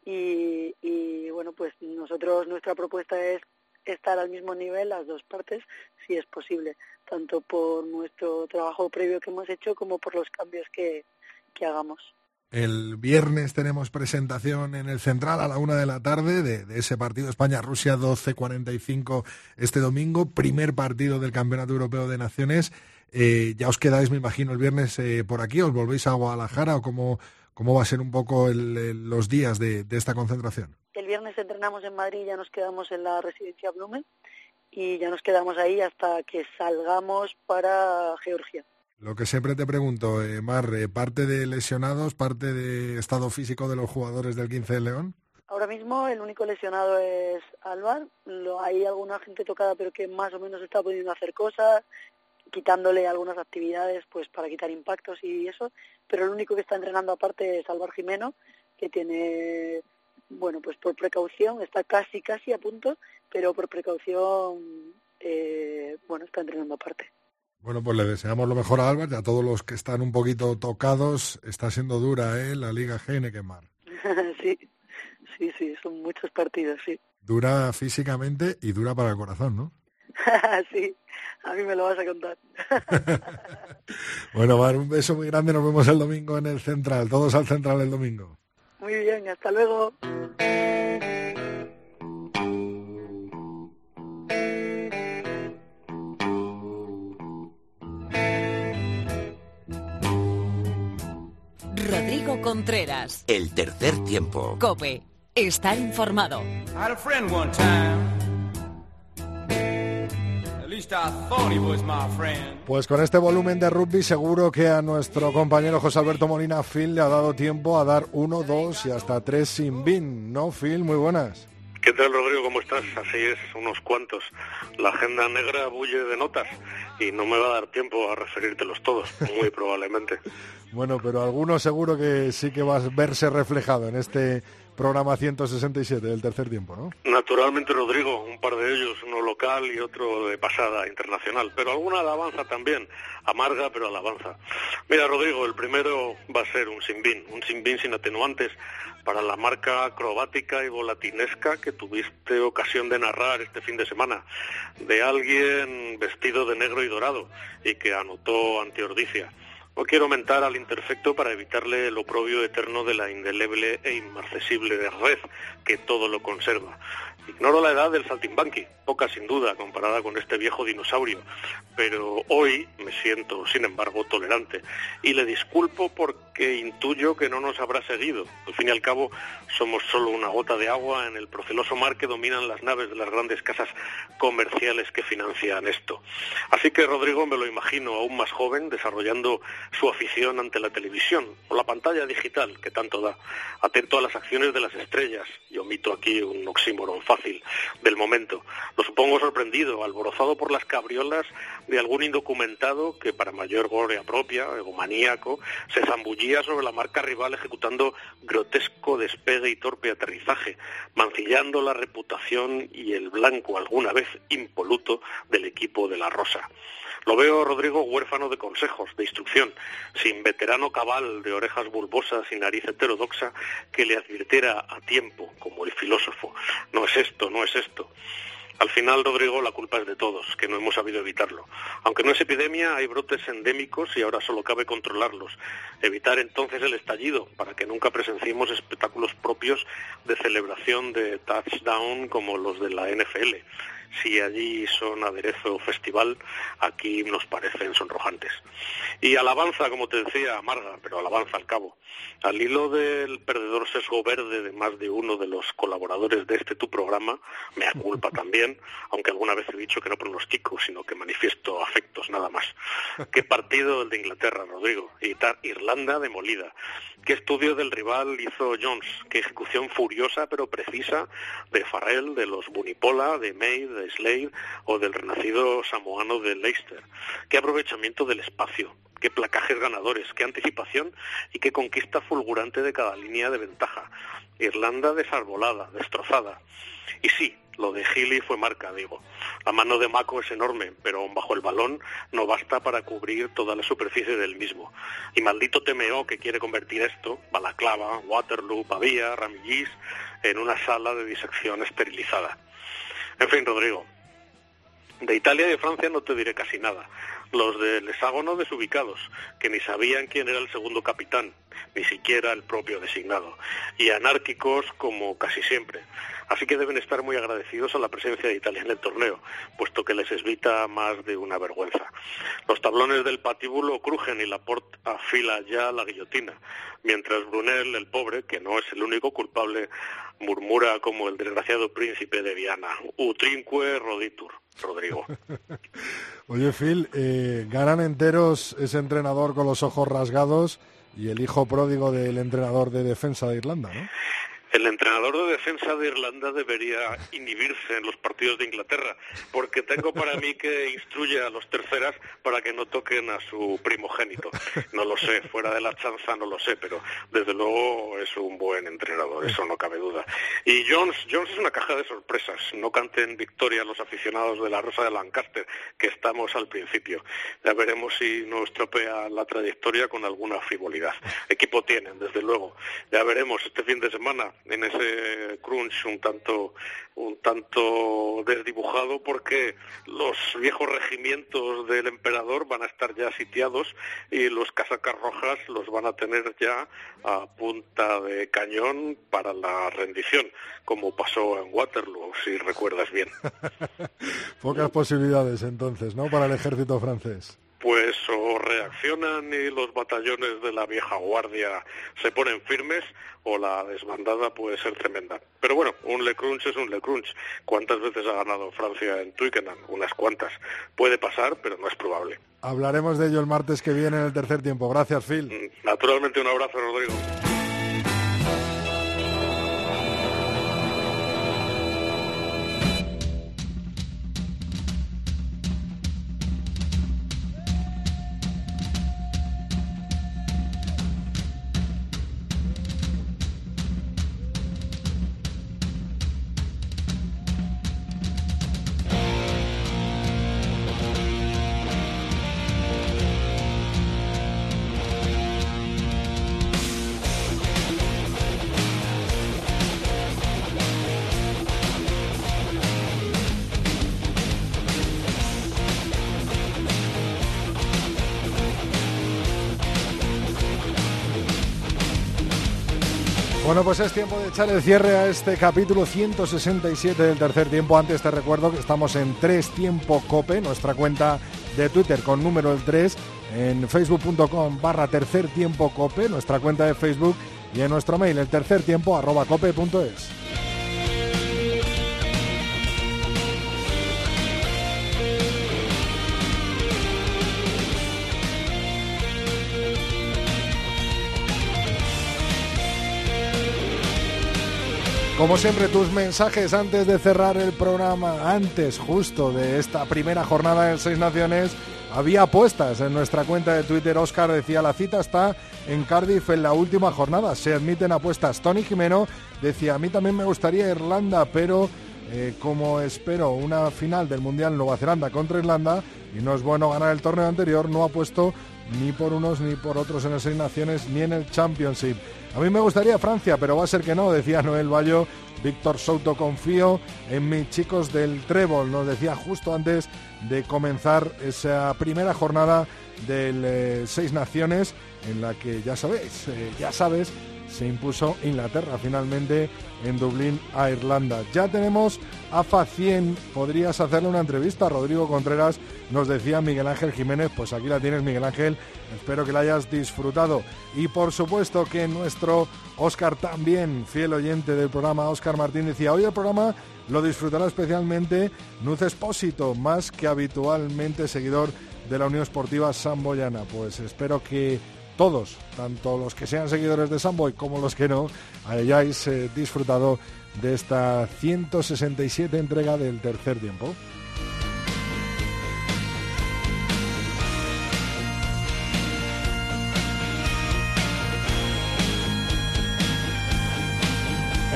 Y, y bueno, pues nosotros, nuestra propuesta es estar al mismo nivel las dos partes, si es posible, tanto por nuestro trabajo previo que hemos hecho como por los cambios que, hagamos. El viernes tenemos presentación en el Central a la una de la tarde de, ese partido España-Rusia 12-45 este domingo, primer partido del Campeonato Europeo de Naciones. Eh, ya os quedáis, me imagino, el viernes eh, por aquí, os volvéis a Guadalajara o cómo, cómo va a ser un poco los días de esta concentración. El viernes entrenamos en Madrid ya nos quedamos en la residencia Blumen y ya nos quedamos ahí hasta que salgamos para Georgia. Lo que siempre te pregunto, eh, Mar, eh, ¿parte de lesionados, parte de estado físico de los jugadores del 15 de León? Ahora mismo el único lesionado es Álvaro. hay alguna gente tocada pero que más o menos está pudiendo hacer cosas, quitándole algunas actividades pues para quitar impactos y eso, pero el único que está entrenando aparte es Álvaro Jimeno, que tiene bueno, pues por precaución, está casi, casi a punto, pero por precaución, eh, bueno, está entrenando aparte. Bueno, pues le deseamos lo mejor a Albert y a todos los que están un poquito tocados. Está siendo dura, ¿eh? La Liga Mar. sí, sí, sí, son muchos partidos, sí. Dura físicamente y dura para el corazón, ¿no? sí, a mí me lo vas a contar. bueno, Mar, un beso muy grande. Nos vemos el domingo en el Central. Todos al Central el domingo. Muy bien, hasta luego. Contreras. El tercer tiempo. Cope. Estar informado. Pues con este volumen de rugby seguro que a nuestro compañero José Alberto Molina Phil le ha dado tiempo a dar uno, dos y hasta tres sin bin, ¿no, Phil? Muy buenas. ¿Qué tal, Rodrigo? ¿Cómo estás? Así es, unos cuantos. La agenda negra bulle de notas y no me va a dar tiempo a referírtelos todos, muy probablemente. bueno, pero alguno seguro que sí que va a verse reflejado en este programa 167 del tercer tiempo, ¿no? Naturalmente, Rodrigo, un par de ellos, uno local y otro de pasada internacional, pero alguna alabanza también, amarga pero alabanza. Mira, Rodrigo, el primero va a ser un sinbin, un sinbin sin atenuantes para la marca acrobática y volatinesca que tuviste ocasión de narrar este fin de semana, de alguien vestido de negro y dorado y que anotó ante Ordicia. No quiero aumentar al imperfecto para evitarle el oprobio eterno de la indeleble e inmarcesible red que todo lo conserva. Ignoro la edad del saltimbanqui, poca sin duda comparada con este viejo dinosaurio, pero hoy me siento, sin embargo, tolerante y le disculpo porque intuyo que no nos habrá seguido. Al fin y al cabo, somos solo una gota de agua en el proceloso mar que dominan las naves de las grandes casas comerciales que financian esto. Así que Rodrigo me lo imagino aún más joven, desarrollando su afición ante la televisión o la pantalla digital que tanto da, atento a las acciones de las estrellas, y omito aquí un oxímoron fácil del momento. Lo supongo sorprendido, alborozado por las cabriolas de algún indocumentado que para mayor gloria propia, egomaníaco, se zambullía sobre la marca rival ejecutando grotesco despegue y torpe aterrizaje, mancillando la reputación y el blanco alguna vez impoluto del equipo de la Rosa. Lo veo, Rodrigo, huérfano de consejos, de instrucción, sin veterano cabal de orejas bulbosas y nariz heterodoxa que le advirtiera a tiempo, como el filósofo, no es esto, no es esto. Al final, Rodrigo, la culpa es de todos, que no hemos sabido evitarlo. Aunque no es epidemia, hay brotes endémicos y ahora solo cabe controlarlos. Evitar entonces el estallido, para que nunca presenciemos espectáculos propios de celebración de touchdown como los de la NFL si allí son aderezo festival, aquí nos parecen sonrojantes. Y alabanza, como te decía, amarga, pero alabanza al cabo. Al hilo del perdedor sesgo verde de más de uno de los colaboradores de este tu programa, me culpa también, aunque alguna vez he dicho que no pronostico, sino que manifiesto afectos nada más. Qué partido el de Inglaterra, Rodrigo, Irlanda demolida. Qué estudio del rival hizo Jones, qué ejecución furiosa pero precisa de Farrell, de los Bunipola, de May, de Slade o del renacido samoano de Leicester. Qué aprovechamiento del espacio, qué placajes ganadores, qué anticipación y qué conquista fulgurante de cada línea de ventaja. Irlanda desarbolada, destrozada. Y sí, lo de Healy fue marca, digo. La mano de Mako es enorme, pero bajo el balón no basta para cubrir toda la superficie del mismo. Y maldito TMO que quiere convertir esto, Balaclava, Waterloo, Pavía, Ramillis, en una sala de disección esterilizada. En fin, Rodrigo, de Italia y de Francia no te diré casi nada. Los del hexágono desubicados, que ni sabían quién era el segundo capitán, ni siquiera el propio designado. Y anárquicos como casi siempre. Así que deben estar muy agradecidos a la presencia de Italia en el torneo, puesto que les evita más de una vergüenza. Los tablones del patíbulo crujen y Laporte afila ya la guillotina, mientras Brunel, el pobre, que no es el único culpable, murmura como el desgraciado príncipe de Viana, utrinque roditur, Rodrigo. Oye, Phil, eh, ganan enteros ese entrenador con los ojos rasgados y el hijo pródigo del entrenador de defensa de Irlanda, ¿no? El entrenador de defensa de Irlanda debería inhibirse en los partidos de Inglaterra, porque tengo para mí que instruye a los terceras para que no toquen a su primogénito. No lo sé, fuera de la chanza no lo sé, pero desde luego es un buen entrenador, eso no cabe duda. Y Jones, Jones es una caja de sorpresas. No canten victoria los aficionados de la Rosa de Lancaster, que estamos al principio. Ya veremos si no estropea la trayectoria con alguna frivolidad. Equipo tienen, desde luego. Ya veremos este fin de semana en ese crunch un tanto un tanto desdibujado porque los viejos regimientos del emperador van a estar ya sitiados y los casacas rojas los van a tener ya a punta de cañón para la rendición, como pasó en Waterloo, si recuerdas bien. Pocas posibilidades entonces, ¿no? Para el ejército francés. O reaccionan y los batallones de la vieja guardia se ponen firmes o la desbandada puede ser tremenda. Pero bueno, un Le Crunch es un Le Crunch. ¿Cuántas veces ha ganado Francia en Twickenham? Unas cuantas. Puede pasar, pero no es probable. Hablaremos de ello el martes que viene en el tercer tiempo. Gracias, Phil. Mm, naturalmente un abrazo, Rodrigo. Pues es tiempo de echar el cierre a este capítulo 167 del tercer tiempo. Antes te recuerdo que estamos en Tres Tiempo Cope, nuestra cuenta de Twitter con número el 3, en facebook.com barra tercer tiempo cope, nuestra cuenta de Facebook y en nuestro mail el tercer tiempo arroba cope.es. Como siempre, tus mensajes antes de cerrar el programa, antes justo de esta primera jornada en Seis Naciones, había apuestas en nuestra cuenta de Twitter. Oscar decía, la cita está en Cardiff en la última jornada. Se admiten apuestas. Tony Jimeno decía, a mí también me gustaría Irlanda, pero eh, como espero una final del Mundial Nueva Zelanda contra Irlanda, y no es bueno ganar el torneo anterior, no ha puesto ni por unos ni por otros en las Seis Naciones ni en el Championship. A mí me gustaría Francia, pero va a ser que no, decía Noel Bayo. Víctor Souto, confío en mis chicos del Trébol, nos decía justo antes de comenzar esa primera jornada del eh, Seis Naciones, en la que ya sabéis, eh, ya sabes, se impuso Inglaterra finalmente en Dublín a Irlanda. Ya tenemos AFA 100, podrías hacerle una entrevista. Rodrigo Contreras nos decía Miguel Ángel Jiménez, pues aquí la tienes Miguel Ángel, espero que la hayas disfrutado. Y por supuesto que nuestro Oscar también, fiel oyente del programa, Oscar Martín decía, hoy el programa lo disfrutará especialmente Nuz Espósito, más que habitualmente seguidor de la Unión Esportiva Samboyana. Pues espero que todos, tanto los que sean seguidores de Samboy como los que no, hayáis eh, disfrutado de esta 167 entrega del tercer tiempo.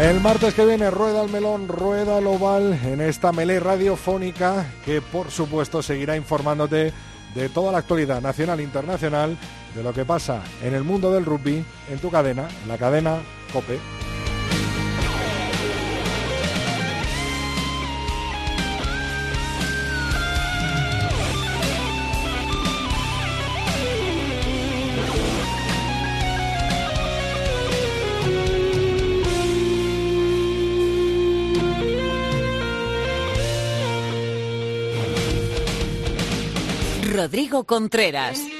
El martes que viene rueda el melón, rueda el oval en esta melé radiofónica que por supuesto seguirá informándote de toda la actualidad nacional e internacional de lo que pasa en el mundo del rugby en tu cadena, la cadena COPE. Rodrigo Contreras.